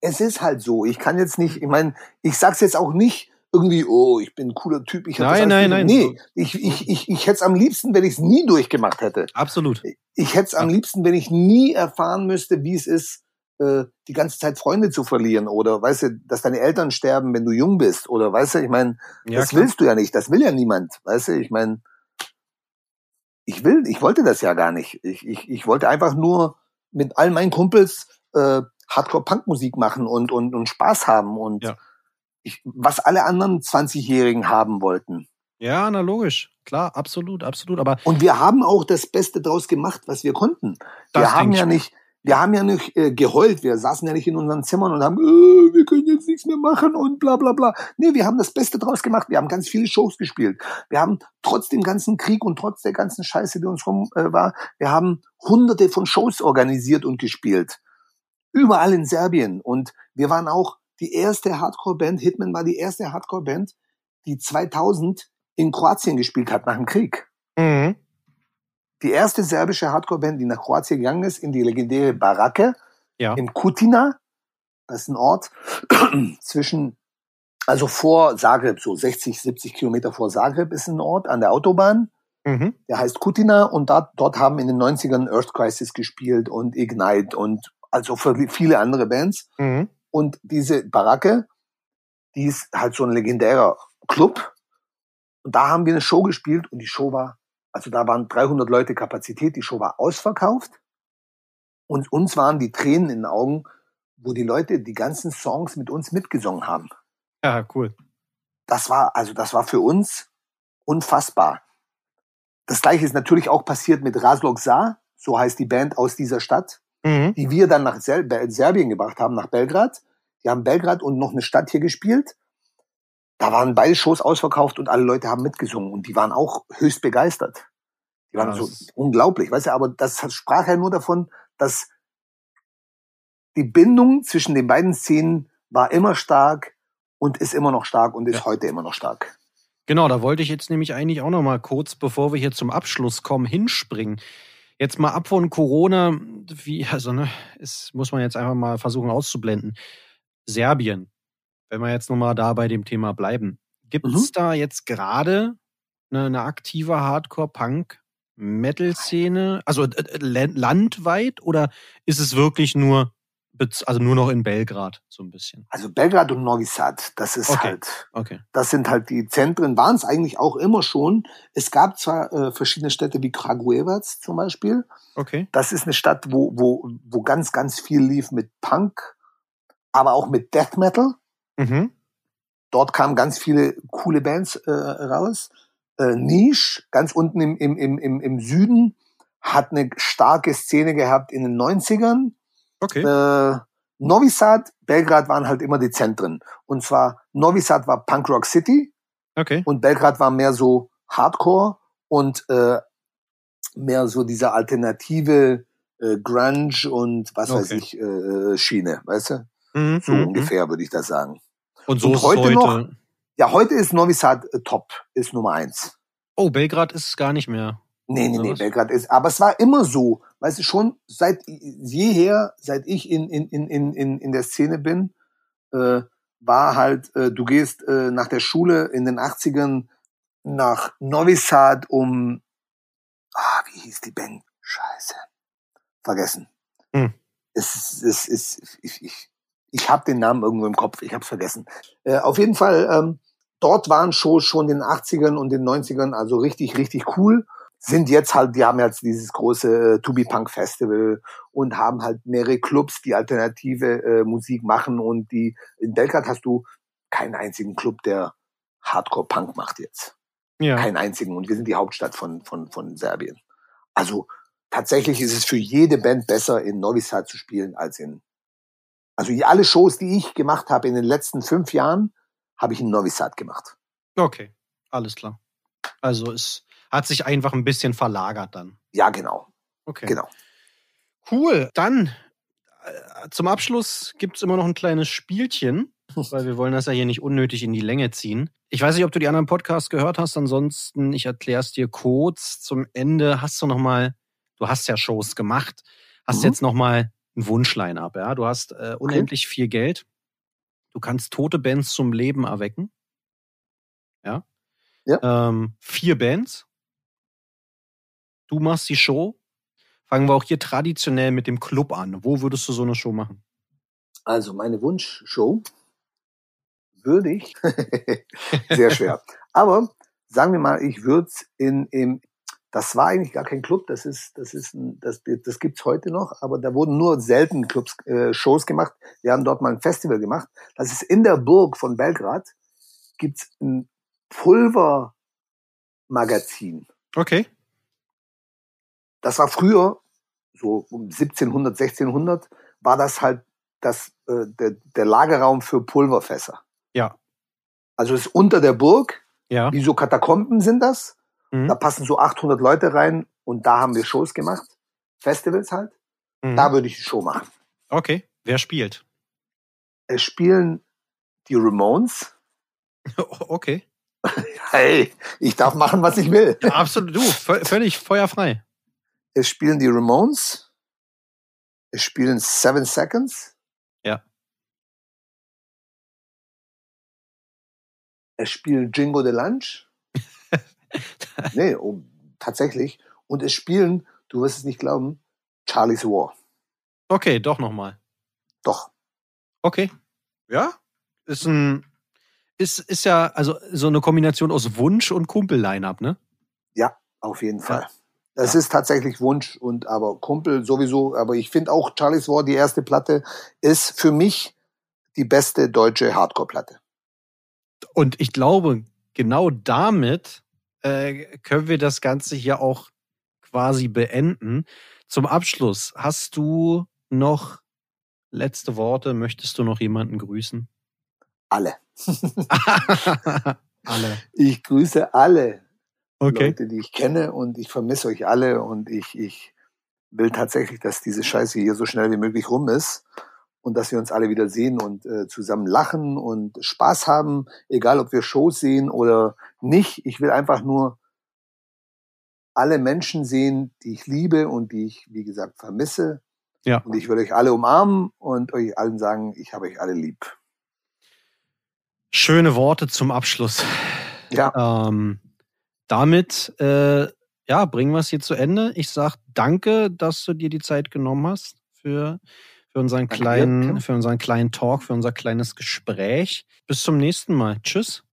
Es ist halt so. Ich kann jetzt nicht. Ich meine, ich sag's jetzt auch nicht irgendwie. Oh, ich bin ein cooler Typ. Ich Nein, nein, nein. Nee, ich, ich, ich, ich hätte es am liebsten, wenn ich es nie durchgemacht hätte. Absolut. Ich hätte es am liebsten, wenn ich nie erfahren müsste, wie es ist, äh, die ganze Zeit Freunde zu verlieren oder weißt du, dass deine Eltern sterben, wenn du jung bist oder weißt du, ich meine, Ja, das klar. willst du ja nicht, das will ja niemand, weißt du, ich meine, ich will, ich wollte das ja gar nicht. Ich, ich, ich wollte einfach nur mit all meinen Kumpels äh, Hardcore-Punk-Musik machen und, und, und Spaß haben und Ja. ich, was alle anderen 20-Jährigen haben wollten. Ja, na logisch. Klar, absolut, absolut. Aber Und wir haben auch das Beste draus gemacht, was wir konnten. Wir haben ja nicht, wir haben ja nicht äh, geheult. Wir saßen ja nicht in unseren Zimmern und haben, äh, wir können jetzt nichts mehr machen und bla bla bla. Nee, wir haben das Beste draus gemacht. Wir haben ganz viele Shows gespielt. Wir haben trotz dem ganzen Krieg und trotz der ganzen Scheiße, die uns rum äh, war, wir haben hunderte von Shows organisiert und gespielt. Überall in Serbien. Und wir waren auch die erste Hardcore-Band, Hitman war die erste Hardcore-Band, die 2000 in Kroatien gespielt hat nach dem Krieg mhm. die erste serbische Hardcore-Band, die nach Kroatien gegangen ist, in die legendäre Barake ja. in Kutina. Das ist ein Ort zwischen, also vor Zagreb, so 60, 70 Kilometer vor Zagreb ist ein Ort an der Autobahn. Mhm. Der heißt Kutina und dort, dort haben in den 90ern Earth Crisis gespielt und Ignite und also für viele andere Bands. Mhm. Und diese Baracke, die ist halt so ein legendärer Club. Und da haben wir eine Show gespielt und die Show war, also da waren 300 Leute Kapazität, die Show war ausverkauft. Und uns waren die Tränen in den Augen, wo die Leute die ganzen Songs mit uns mitgesungen haben. Ja, cool. Das war, also das war für uns unfassbar. Das gleiche ist natürlich auch passiert mit Razlog Sa, so heißt die Band aus dieser Stadt Mhm. die wir dann nach Sel Serbien gebracht haben, nach Belgrad. Die haben Belgrad und noch eine Stadt hier gespielt. Da waren beide Shows ausverkauft und alle Leute haben mitgesungen und die waren auch höchst begeistert. Die waren Ja, so das- unglaublich, weißt du, aber das sprach ja nur davon, dass die Bindung zwischen den beiden Szenen war immer stark und ist immer noch stark und ist Ja. heute immer noch stark. Genau, da wollte ich jetzt nämlich eigentlich auch noch mal kurz, bevor wir hier zum Abschluss kommen, hinspringen. Jetzt mal ab von Corona, wie, also, ne, ist, muss man jetzt einfach mal versuchen auszublenden. Serbien, wenn wir jetzt nochmal da bei dem Thema bleiben. Gibt es Mhm. da jetzt gerade eine, eine aktive Hardcore-Punk Metal-Szene? Also äh, äh, landweit oder ist es wirklich nur, also nur noch in Belgrad so ein bisschen? Also Belgrad und Novi Sad, das ist Okay. halt, Okay. das sind halt die Zentren, waren es eigentlich auch immer schon. Es gab zwar äh, verschiedene Städte wie Kragujevac zum Beispiel. Okay. Das ist eine Stadt, wo, wo, wo ganz, ganz viel lief mit Punk, aber auch mit Death Metal. Mhm. Dort kamen ganz viele coole Bands äh, raus. Äh, Niche, ganz unten im, im, im, im, im Süden, hat eine starke Szene gehabt in den 90ern. Okay. Äh, Novi Sad, Belgrad waren halt immer die Zentren. Und zwar Novi Sad war Punk Rock City Okay. und Belgrad war mehr so Hardcore und äh, mehr so diese alternative äh, Grunge und was weiß Okay. ich äh, Schiene, weißt du? Mhm, So mhm, ungefähr würde ich das sagen. Und so Und heute heute. noch? Ja, heute ist Novi Sad äh, top, ist Nummer eins. Oh, Belgrad ist es gar nicht mehr. Nee, nee, nee? Belgrad ist, aber es war immer so, weißt du, schon seit jeher, seit ich in, in, in, in, in, der Szene bin, äh, war halt, äh, du gehst äh, nach der Schule in den 80ern nach Novi Sad um, ah, wie hieß die Band? Scheiße. Vergessen. Hm. Es es ist, ich, ich, ich habe den Namen irgendwo im Kopf, ich habe es vergessen. Äh, auf jeden Fall, ähm, dort waren Shows schon in den 80ern und den 90ern, also richtig, richtig cool sind jetzt halt, die haben jetzt dieses große äh, To Be Punk Festival und haben halt mehrere Clubs, die alternative äh, Musik machen und die in Belgrad hast du keinen einzigen Club, der Hardcore Punk macht jetzt. Ja. Keinen einzigen. Und wir sind die Hauptstadt von, von, von Serbien. Also tatsächlich ist es für jede Band besser, in Novi Sad zu spielen, als in. Also alle Shows, die ich gemacht habe in den letzten fünf Jahren, habe ich in Novi Sad gemacht. Okay. Alles klar. Also es hat sich einfach ein bisschen verlagert dann. Ja, genau. Okay. Genau. Cool. Dann äh, zum Abschluss gibt's immer noch ein kleines Spielchen, weil wir wollen das ja hier nicht unnötig in die Länge ziehen. Ich weiß nicht, ob du die anderen Podcasts gehört hast. Ansonsten, ich erkläre es dir kurz. Zum Ende hast du noch mal, du hast ja Shows gemacht, hast Mhm. jetzt noch mal ein Wunschline ab. Ja, du hast äh, unendlich viel Geld. Du kannst tote Bands zum Leben erwecken. Ja. Ja. Ähm, vier Bands. Du machst die Show. Fangen wir auch hier traditionell mit dem Club an. Wo würdest du so eine Show machen? Also meine Wunschshow würde ich, sehr schwer, aber sagen wir mal, ich würde es in, im, das war eigentlich gar kein Club, das ist, das ist, ein, das, das gibt's heute noch, aber da wurden nur selten Clubs, äh, Shows gemacht. Wir haben dort mal ein Festival gemacht. Das ist in der Burg von Belgrad, gibt's ein Pulvermagazin. Okay. Das war früher, so um 1700, 1600, war das halt das, äh, der, der Lagerraum für Pulverfässer. Ja. Also es ist unter der Burg, Ja. wie so Katakomben sind das. Mhm. Da passen so 800 Leute rein und da haben wir Shows gemacht. Festivals halt. Mhm. Da würde ich die Show machen. Okay. Wer spielt? Es spielen die Ramones. Okay. Hey, ich darf machen, was ich will. Ja, absolut. Du, vö- völlig feuerfrei. Es spielen die Ramones. Es spielen Seven Seconds. Ja. Es spielen Jingo de Lunch. nee, oh, tatsächlich. Und es spielen, du wirst es nicht glauben, Charlie's War. Okay, doch nochmal. Doch. Okay. Ja. Ist ein, ist, ist ja, also so eine Kombination aus Wunsch und Kumpel-Line-Up, ne? Ja, auf jeden Fall. Ja. Das Ja. ist tatsächlich Wunsch und aber Kumpel sowieso. Aber ich finde auch Charlie's War, die erste Platte, ist für mich die beste deutsche Hardcore-Platte. Und ich glaube, genau damit äh, können wir das Ganze hier auch quasi beenden. Zum Abschluss, hast du noch letzte Worte? Möchtest du noch jemanden grüßen? Alle. Alle. Ich grüße alle Okay. Leute, die ich kenne und ich vermisse euch alle und ich, ich will tatsächlich, dass diese Scheiße hier so schnell wie möglich rum ist und dass wir uns alle wieder sehen und äh, zusammen lachen und Spaß haben, egal ob wir Shows sehen oder nicht. Ich will einfach nur alle Menschen sehen, die ich liebe und die ich, wie gesagt, vermisse. Ja. Und ich will euch alle umarmen und euch allen sagen, ich habe euch alle lieb. Schöne Worte zum Abschluss. Ja, Ähm, damit äh, ja, bringen wir es hier zu Ende. Ich sag danke, dass du dir die Zeit genommen hast für, für unseren Danke kleinen, für unseren kleinen Talk, für unser kleines Gespräch. Bis zum nächsten Mal. Tschüss.